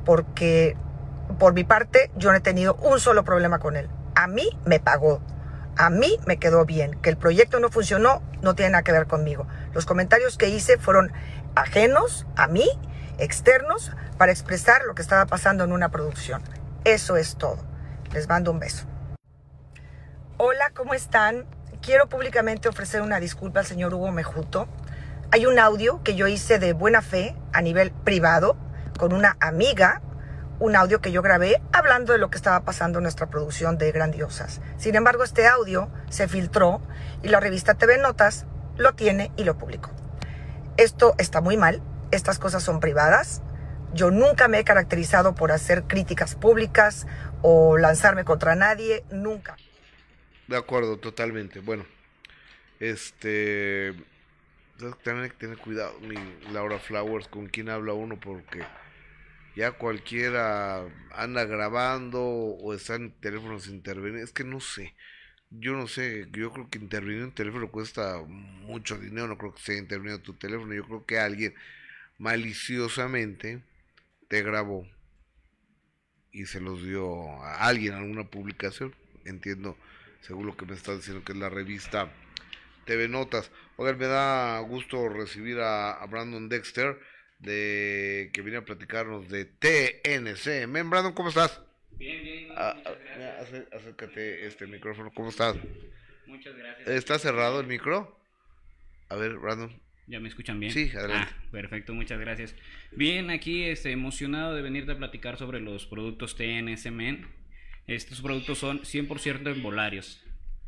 porque por mi parte yo no he tenido un solo problema con él. A mí me pagó, a mí me quedó bien, que el proyecto no funcionó no tiene nada que ver conmigo. Los comentarios que hice fueron ajenos a mí, externos, para expresar lo que estaba pasando en una producción. Eso es todo. Les mando un beso. Hola, ¿cómo están? Quiero públicamente ofrecer una disculpa al señor Hugo Mejuto. Hay un audio que yo hice de buena fe a nivel privado con una amiga, un audio que yo grabé hablando de lo que estaba pasando en nuestra producción de Grandiosas. Sin embargo, este audio se filtró y la revista TV Notas lo tiene y lo publicó. Esto está muy mal, estas cosas son privadas. Yo nunca me he caracterizado por hacer críticas públicas o lanzarme contra nadie, nunca. De acuerdo, totalmente. Bueno, este. También hay que tener cuidado, mi Laura Flowers, con quién habla uno, porque ya cualquiera anda grabando o está en teléfonos intervenidos. Es que no sé. Yo no sé, yo creo que intervenir en teléfono cuesta mucho dinero, no creo que sea intervenido tu teléfono, yo creo que alguien maliciosamente te grabó y se los dio a alguien, a alguna publicación, entiendo, según lo que me estás diciendo que es la revista TV Notas. Oigan, me da gusto recibir a, a Brandon Dexter, de que viene a platicarnos de TNC. Men, Brandon, ¿cómo estás? Bien, bien. Ah, ah, acércate este micrófono, ¿cómo estás? Muchas gracias. ¿Está cerrado el micro? A ver, Brandon. ¿Ya me escuchan bien? Sí, adelante. Ah, perfecto, muchas gracias. Bien, aquí este, emocionado de venirte a platicar sobre los productos TNS Men. Estos productos son 100% embolarios.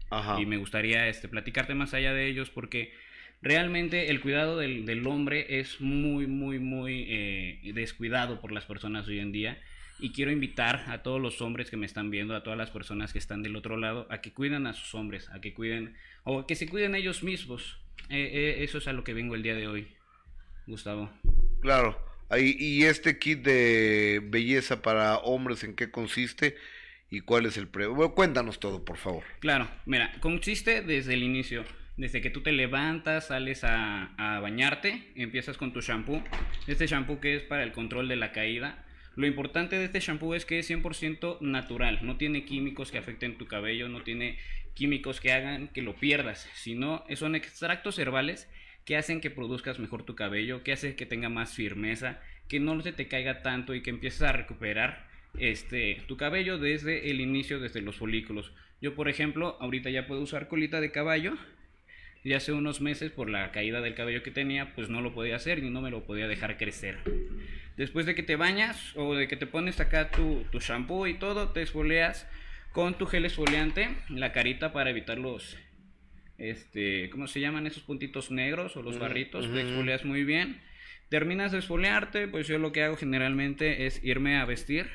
Ajá. Y me gustaría este, platicarte más allá de ellos porque realmente el cuidado del, del hombre es muy, muy, muy eh, descuidado por las personas hoy en día. Y quiero invitar a todos los hombres que me están viendo, a todas las personas que están del otro lado, a que cuiden a sus hombres, a que cuiden, o que se cuiden ellos mismos. Eh, eh, eso es a lo que vengo el día de hoy, Gustavo. Claro. Ahí, ¿Y este kit de belleza para hombres en qué consiste y cuál es el precio? Bueno, cuéntanos todo, por favor. Claro, mira, consiste desde el inicio, desde que tú te levantas, sales a, a bañarte, empiezas con tu shampoo. Este shampoo que es para el control de la caída. Lo importante de este shampoo es que es 100% natural, no tiene químicos que afecten tu cabello, no tiene químicos que hagan que lo pierdas, sino son extractos herbales que hacen que produzcas mejor tu cabello, que hace que tenga más firmeza, que no se te caiga tanto y que empieces a recuperar este tu cabello desde el inicio, desde los folículos. Yo, por ejemplo, ahorita ya puedo usar colita de caballo. Y hace unos meses, por la caída del cabello que tenía, pues no lo podía hacer y no me lo podía dejar crecer. Después de que te bañas o de que te pones acá tu, tu shampoo y todo, te esfoleas con tu gel esfoliante la carita para evitar los, este, ¿cómo se llaman esos puntitos negros o los barritos? Te exfolias muy bien. Terminas de esfoliarte, pues yo lo que hago generalmente es irme a vestir.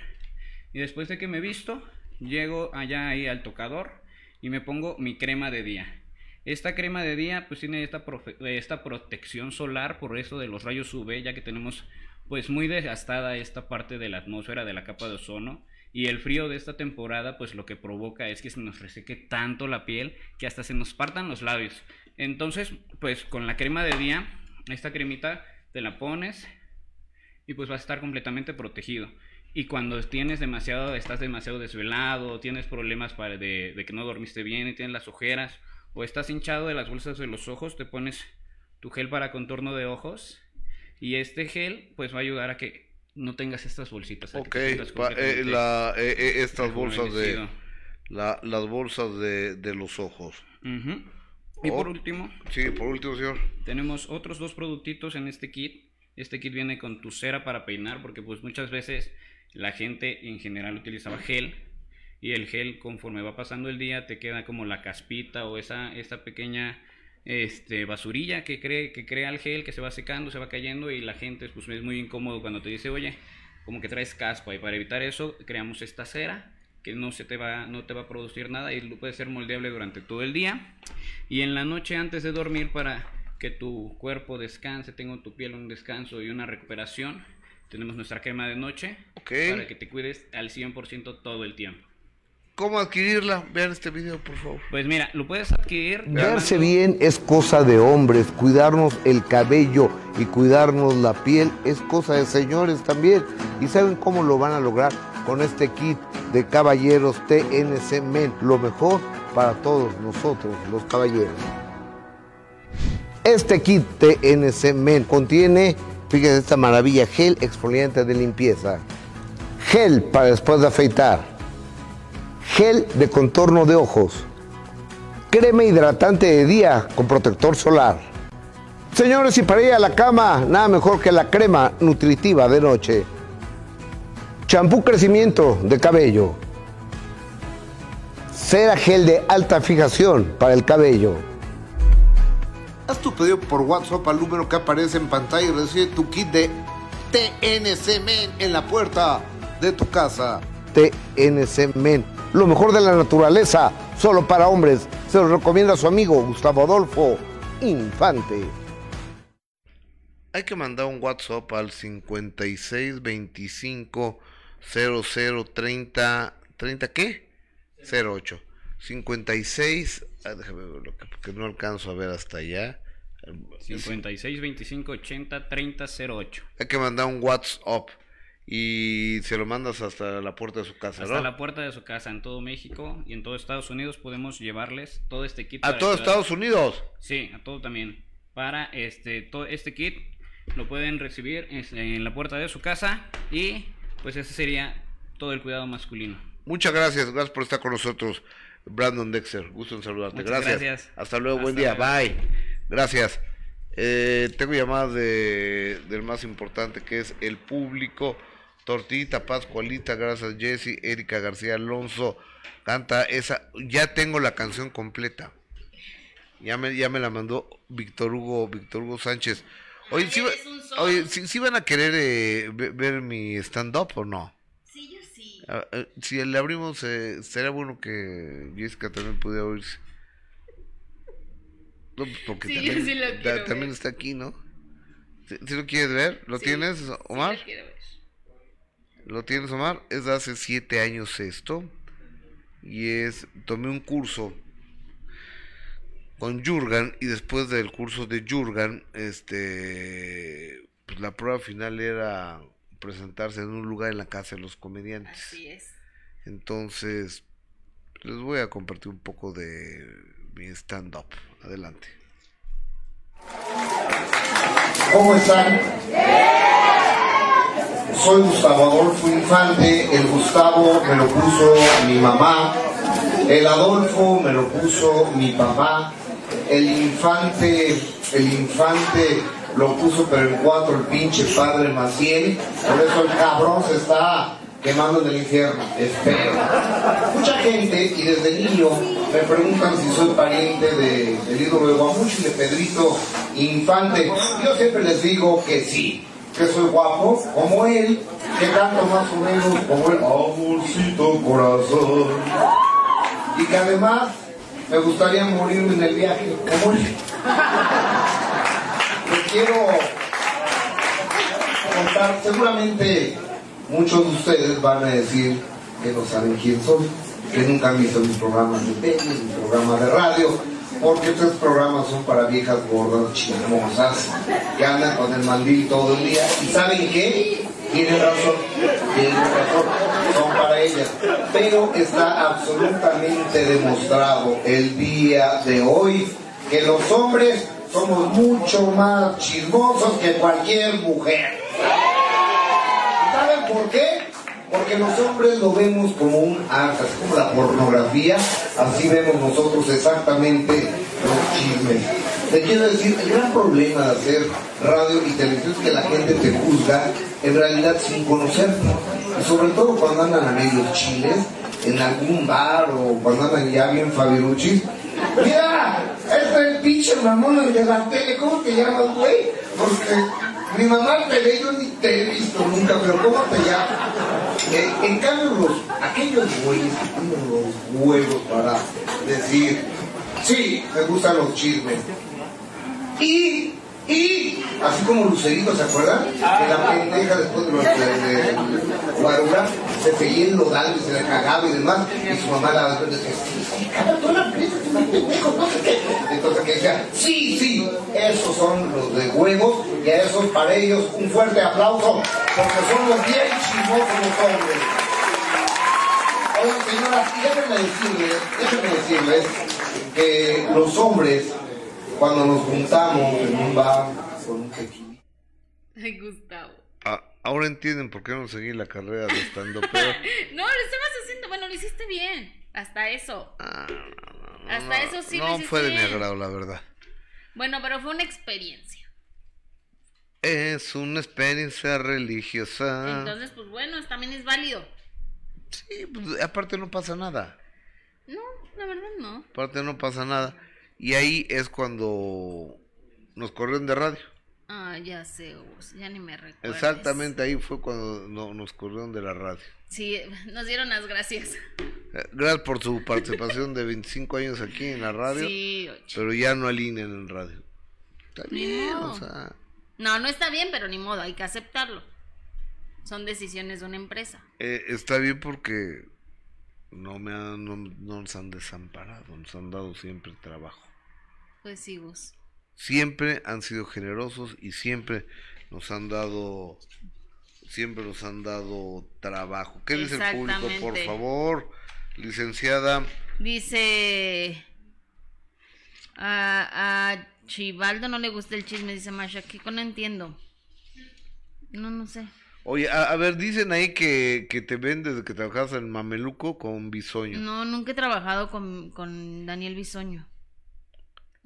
Y después de que me visto, llego allá ahí al tocador y me pongo mi crema de día. Esta crema de día pues tiene esta, esta protección solar por eso de los rayos UV, ya que tenemos pues muy desgastada esta parte de la atmósfera de la capa de ozono y el frío de esta temporada pues lo que provoca es que se nos reseque tanto la piel que hasta se nos partan los labios. Entonces pues con la crema de día, esta cremita te la pones y pues vas a estar completamente protegido. Y cuando tienes demasiado, estás demasiado desvelado, tienes problemas para de, de que no dormiste bien y tienes las ojeras, o estás hinchado de las bolsas de los ojos, te pones tu gel para contorno de ojos y este gel pues va a ayudar a que no tengas estas bolsitas. Ok, eh, la, eh, eh, estas bolsas de... La, las bolsas de, de los ojos. Y por último. Sí, por último, señor. Tenemos otros dos productitos en este kit. Este kit viene con tu cera para peinar porque pues muchas veces la gente en general utilizaba gel y el gel conforme va pasando el día te queda como la caspita o esa, esa pequeña este, basurilla que, cree, que crea el gel, que se va secando, se va cayendo y la gente pues, es muy incómodo cuando te dice, oye, como que traes caspa y para evitar eso creamos esta cera que no, se te va, no te va a producir nada y puede ser moldeable durante todo el día. Y en la noche antes de dormir para que tu cuerpo descanse, tenga tu piel un descanso y una recuperación, tenemos nuestra crema de noche para que te cuides al 100% todo el tiempo. ¿Cómo adquirirla? Vean este video, por favor. Pues mira, lo puedes adquirir. Verse bien es cosa de hombres, cuidarnos el cabello y cuidarnos la piel es cosa de señores también. ¿Y saben cómo lo van a lograr? Con este kit de caballeros TNC Men, lo mejor para todos nosotros, los caballeros. Este kit TNC Men contiene, fíjense esta maravilla, gel exfoliante de limpieza, gel para después de afeitar gel de contorno de ojos, crema hidratante de día con protector solar. Señores, y para ir a la cama, nada mejor que la crema nutritiva de noche. Champú crecimiento de cabello. Cera gel de alta fijación para el cabello. Haz tu pedido por WhatsApp al número que aparece en pantalla y recibe tu kit de TNC Men en la puerta de tu casa. TNC Men lo mejor de la naturaleza, solo para hombres. Se lo recomienda su amigo Gustavo Adolfo Infante. Hay que mandar un WhatsApp al 5625 0030 30 qué? 08. 56 ah, déjame verlo porque no alcanzo a ver hasta allá. 56 25 80 30 08. Hay que mandar un WhatsApp y se lo mandas hasta la puerta de su casa, hasta la puerta de su casa en todo México y en todo Estados Unidos podemos llevarles todo este kit. ¿A todo Estados Unidos? Sí, a todo también. Para este, todo este kit lo pueden recibir en la puerta de su casa y pues ese sería todo el cuidado masculino. Muchas gracias, gracias por estar con nosotros, Brandon Dexter. Gusto en saludarte. Gracias. Hasta luego, buen día. Bye. Gracias. Eh, tengo llamadas de, del más importante que es el público. Tortita, Pascualita, gracias Jesse, Erika García Alonso, canta esa, ya tengo la canción completa. Ya me, ya me la mandó Víctor Hugo, Víctor Hugo Sánchez. Oye, ¿sí, van a querer eh, ver, mi stand-up o no? Sí, yo sí. Eh, si le abrimos, eh, sería bueno que Jessica también pudiera oírse. Pues, porque también, está aquí, ¿no? ¿Si, lo quieres ver? ¿Lo tienes, Omar? ¿Lo tienes, Omar? Es de hace siete años esto. Y es, tomé un curso con Jurgen y después del curso de Jurgen, este, pues la prueba final era presentarse en un lugar en la casa de los comediantes. Así es. Entonces, les voy a compartir un poco de mi stand-up. Adelante. ¿Cómo están? Soy Gustavo Adolfo Infante. El Gustavo me lo puso mi mamá. El Adolfo me lo puso mi papá. El infante, el infante lo puso pero en cuatro el pinche padre Maciel. Por eso el cabrón se está quemando en el infierno. Espero. Mucha gente, y desde niño, me preguntan si soy pariente de, del ídolo de Guamuchi, de Pedrito Infante. Yo siempre les digo que sí, que soy guapo, como él, que canto más o menos como él, amorcito corazón. Y que además me gustaría morirme en el viaje, como él. Les quiero contar, seguramente muchos de ustedes van a decir que no saben quién soy, que nunca han visto mis programas de tele, mis programas de radio, porque estos programas son para viejas gordas chismosas que andan con el mandil todo el día. ¿Y saben qué? Tienen razón, tienen razón, son para ellas. Pero está absolutamente demostrado el día de hoy que los hombres somos mucho más chismosos que cualquier mujer. ¿Saben por qué? Porque los hombres lo vemos como un arte, así como la pornografía, así vemos nosotros exactamente los chismes. Te quiero decir, el gran problema de hacer radio y televisión es que la gente te juzga en realidad sin conocerte. Y sobre todo cuando andan a medios chiles, en algún bar o cuando andan ya bien fabiruchis. Mira, este es el pinche mamón de la tele, ¿cómo te llamas, güey? Porque mi mamá te ve, yo ni te he visto nunca, pero ¿cómo te llamas? Eh, en cambio, los, aquellos güeyes que tienen los huevos para decir, sí, me gustan los chismes. Y, y, así como Lucerito, ¿se acuerdan? Que la pendeja después de los de, de Guarura se seguía en lodal y se le cagaba y demás, y su mamá la decía, sí, toda la presa, pendejo, no sé qué. Entonces que decía, sí, sí, esos son los de huevos, y a esos para ellos un fuerte aplauso, porque son los bien chismosos los hombres. Oigan, señoras, y déjenme decirles, déjenme decirles que los hombres, cuando nos juntamos en un bar con un tequila, Ay, Gustavo. Ah, ahora entienden por qué no seguí la carrera de stand-up. pero- (laughs) No, lo estabas haciendo, bueno, lo hiciste bien. Hasta eso. Hasta eso sí lo no hiciste fue de mi agrado, la verdad. Bueno, pero fue una experiencia. Es una experiencia religiosa. Entonces, pues bueno, también es válido. Sí, pues, aparte no pasa nada. No, la verdad no. Aparte no pasa nada. Y ahí es cuando nos corrieron de radio. Ah, ya sé, ya ni me recuerdo. Exactamente ahí fue cuando no- nos corrieron de la radio. Sí, nos dieron las gracias. Eh, Gracias por su participación de 25 años aquí en la radio. Sí, oye. pero ya no alinean en radio. Está Ni bien, modo. o sea. No, no está bien, pero ni modo, hay que aceptarlo. Son decisiones de una empresa. eh, está bien porque no me han, no, no nos han desamparado, nos han dado siempre trabajo. Siempre han sido generosos y siempre nos han dado siempre nos han dado trabajo. ¿Qué dice el público, por favor? Licenciada, Dice. A, a Chivaldo no le gusta el chisme, dice Masha. Kiko, no entiendo. No, no sé. oye, a, a ver, dicen ahí que, que te ven desde que trabajas en Mameluco con Bisoño. No, nunca he trabajado con, con Daniel Bisoño.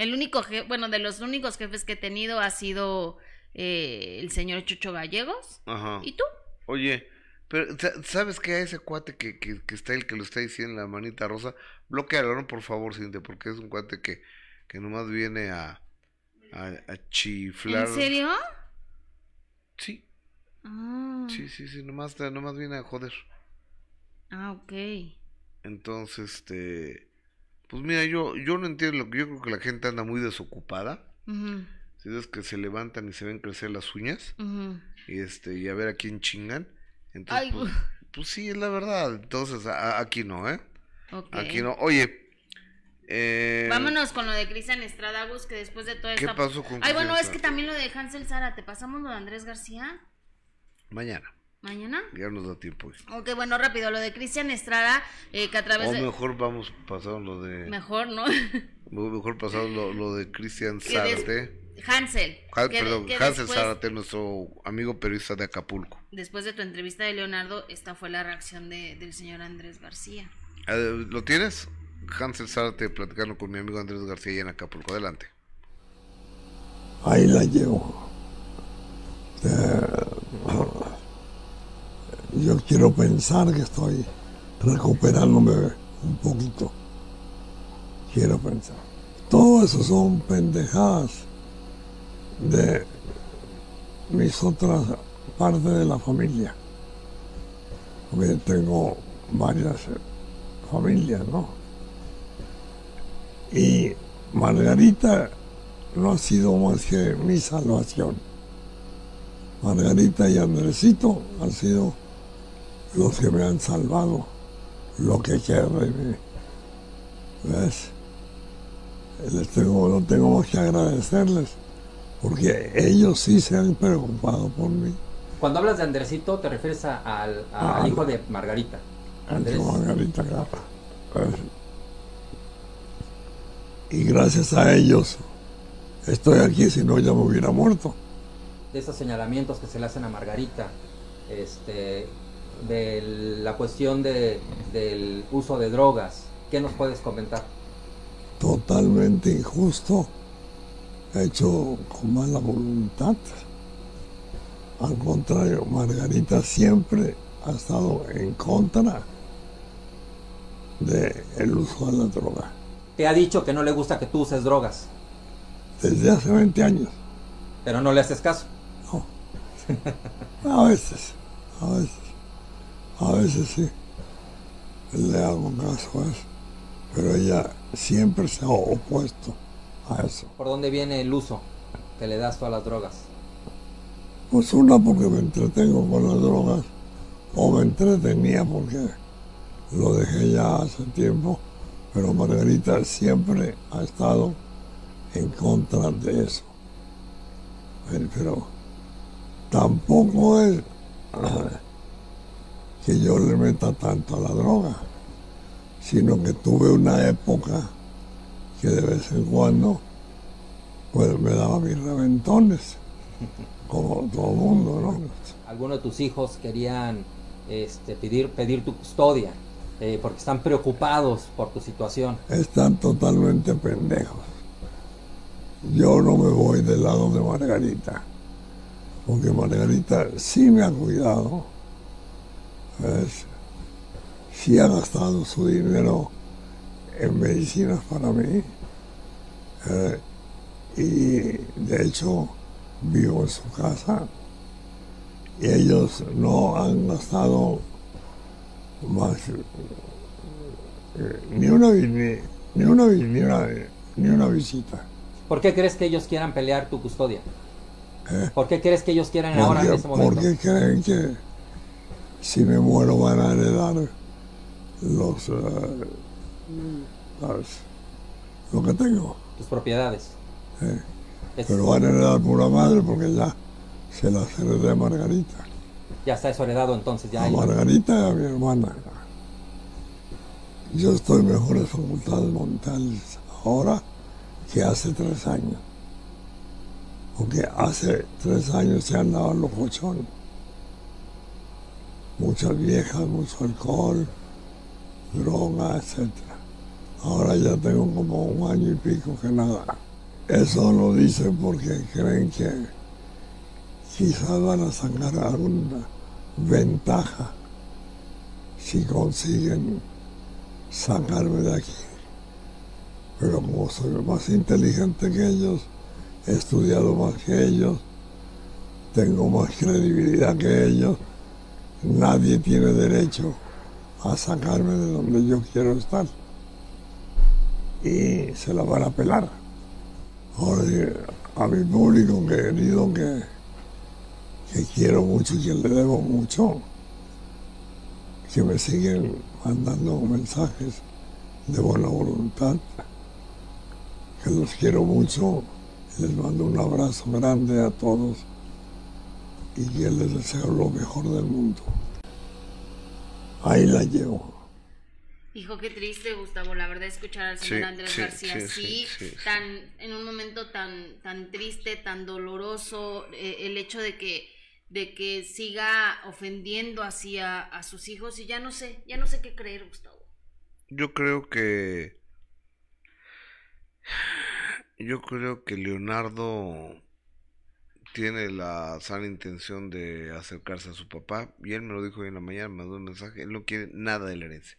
El único jefe, bueno, de los únicos jefes que he tenido ha sido eh, el señor Chucho Gallegos. Ajá. ¿Y tú? Oye, pero sa- ¿sabes que a ese cuate que, que, que está el que lo está diciendo la manita rosa? Bloquealo, ¿no? Por favor, Cintia, porque es un cuate que, que nomás viene a, a, a chiflar. ¿En serio? Sí, Ah, sí, sí, sí, nomás, nomás viene a joder. ah, ok. Entonces, este, pues mira, yo, yo no entiendo lo que yo creo que la gente anda muy desocupada. Ujú, Si ves que se levantan y se ven crecer las uñas ujú. y este y a ver a quién chingan. Entonces, Ay, pues, pues sí, es la verdad. Entonces, a- aquí no, ¿eh? Aquí no. Oye, eh, Vámonos con lo de Cristian Estrada, Gus, que después de todo ¿Qué esta... pasó con Ay, bueno, es que también lo de Hansel Zara. ¿Te pasamos lo de Andrés García? mañana. ¿Mañana? Ya nos da tiempo. Ok, bueno, rápido, lo de Cristian Estrada, eh, que a través O de... mejor vamos pasando lo de... Mejor, ¿no? (laughs) Mejor pasando lo, lo de Cristian des- Zárate. Hansel. Han- que de- perdón, que Hansel después- Zárate, nuestro amigo periodista de Acapulco. Después de tu entrevista de Leonardo, esta fue la reacción de, del señor Andrés García. Eh, ¿Lo tienes? Hansel Zárate platicando con mi amigo Andrés García en Acapulco. Adelante. ahí la llevo. Eh, yo quiero pensar que estoy recuperándome un poquito. Quiero pensar. Todo eso son pendejadas de mis otras partes de la familia. Porque tengo varias familias, ¿no? Y Margarita no ha sido más que mi salvación. Margarita y Andresito han sido los que me han salvado lo que queda de mí. ¿Ves? Les tengo, no tengo más que agradecerles porque ellos sí se han preocupado por mí. Cuando hablas de Andresito, te refieres al, al Ah, hijo de Margarita. Andrés. Margarita Garra. ¿Ves? Y gracias a ellos estoy aquí, si no ya me hubiera muerto. de esos señalamientos que se le hacen a Margarita, este, de la cuestión de, del uso de drogas, ¿qué nos puedes comentar? totalmente injusto, hecho con mala voluntad. Al contrario, Margarita siempre ha estado en contra del uso de la droga, Te ha dicho que no le gusta que tú uses drogas, desde hace 20 años. pero no le haces caso. A veces, a veces, a veces sí, le hago caso a eso, pero ella siempre se ha opuesto a eso. ¿Por dónde viene el uso que le das tú a las drogas? Pues una porque me entretengo con las drogas, o me entretenía porque lo dejé ya hace tiempo, pero Margarita siempre ha estado en contra de eso. Pero- tampoco es (clears throat) que yo le meta tanto a la droga, sino que tuve una época que de vez en cuando pues me daba mis reventones, (laughs) como todo el mundo, ¿no? Algunos de tus hijos querían este, pedir, pedir tu custodia eh, porque están preocupados por tu situación. están totalmente pendejos. Yo no me voy del lado de Margarita, porque Margarita sí me ha cuidado, ¿ves? sí ha gastado su dinero en medicinas para mí, eh, y de hecho vivo en su casa, y ellos no han gastado más eh, ni una ni, ni una ni una ni una visita ¿Por qué crees que ellos quieran pelear tu custodia? ¿eh? ¿Por qué crees que ellos quieran ahora en este momento? porque creen que si me muero van a heredar los eh, ¿sabes? lo que tengo Tus propiedades. ¿eh? Pero van a heredar pura madre porque ya se las heredé a Margarita Ya está eso heredado entonces, ya a hay- Margarita y a mi hermana. Yo estoy en mejores facultades mentales ahora que hace tres años. Porque hace tres años se andaba locochón. Muchas viejas, mucho alcohol, droga, etc. Ahora ya tengo como un año y pico que nada. Eso lo dicen porque creen que quizás van a sacar alguna ventaja si consiguen sacarme de aquí. Pero como soy más inteligente que ellos, he estudiado más que ellos, tengo más credibilidad que ellos, nadie tiene derecho a sacarme de donde yo quiero estar. Y se la van a pelar. Sí, a mi público querido que que quiero mucho y que le debo mucho, que me siguen mandando mensajes de buena voluntad, que los quiero mucho, les mando un abrazo grande a todos y que les deseo lo mejor del mundo. Ahí la llevo. Hijo, qué triste, Gustavo, la verdad, escuchar al señor Sí, Andrés sí, García sí, así, sí, sí, sí. tan, en un momento tan, tan triste, tan doloroso, eh, el hecho de que, de que siga ofendiendo así a, a sus hijos, y ya no sé, ya no sé qué creer, Gustavo. Yo creo que. Yo creo que Leonardo tiene la sana intención de acercarse a su papá. Y él me lo dijo hoy en la mañana, me mandó un mensaje. Él no quiere nada de la herencia.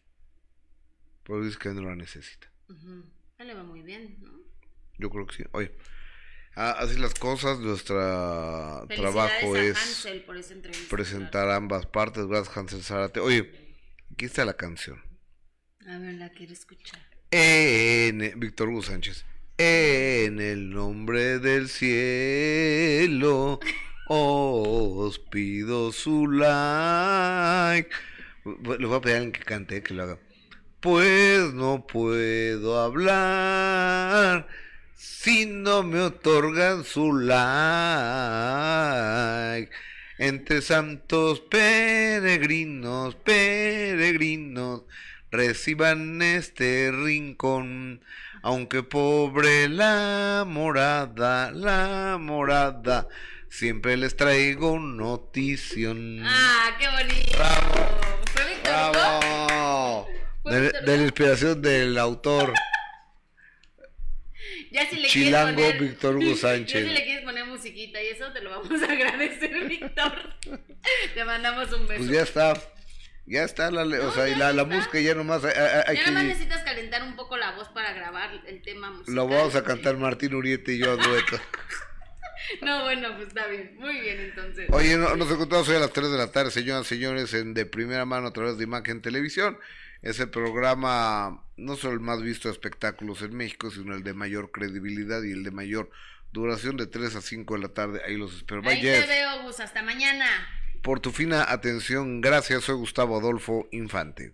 Pero dice que no la necesita. A él le va muy bien, ¿no? Yo creo que sí. Oye, a- así las cosas. Nuestro trabajo es Hansel por esa entrevista. presentar ambas partes. Gracias, Hansel Zárate. Oye, aquí está la canción. A ver, la quiero escuchar. En Víctor Hugo Sánchez. En el nombre del cielo os pido su like. Le voy a pedir que cante, que lo haga. Pues no puedo hablar si no me otorgan su like. Entre santos peregrinos, peregrinos, reciban este rincón. Aunque pobre la morada, la morada, siempre les traigo notición. ¡Ah, qué bonito! ¡Bravo! ¿Fue De, la inspiración del autor. Ya si le Chilango quieres poner, Víctor Hugo (laughs) Ya Sánchez. si le quieres poner musiquita y eso te lo vamos a (laughs) agradecer, Víctor. Te mandamos un beso. Pues ya está. Ya está la, le- o sea, y la, la música ya nomás hay, hay- hay ya que nada más necesitas calentar un poco la voz para grabar el tema musical. lo vamos a cantar Martín Uriete y yo a dueto. (laughs) No, bueno, pues está bien. Muy bien, entonces. Oye, no- nos encontramos hoy a las 3 de la tarde, señoras y señores, en de primera mano a través de Imagen Televisión. Es el programa, no solo el más visto de espectáculos en México, sino el de mayor credibilidad y el de mayor duración de 3 a 5 de la tarde. Ahí los espero. Bye, Ahí Jess. te veo, Gus. Hasta mañana por tu fina atención. Gracias, soy Gustavo Adolfo Infante.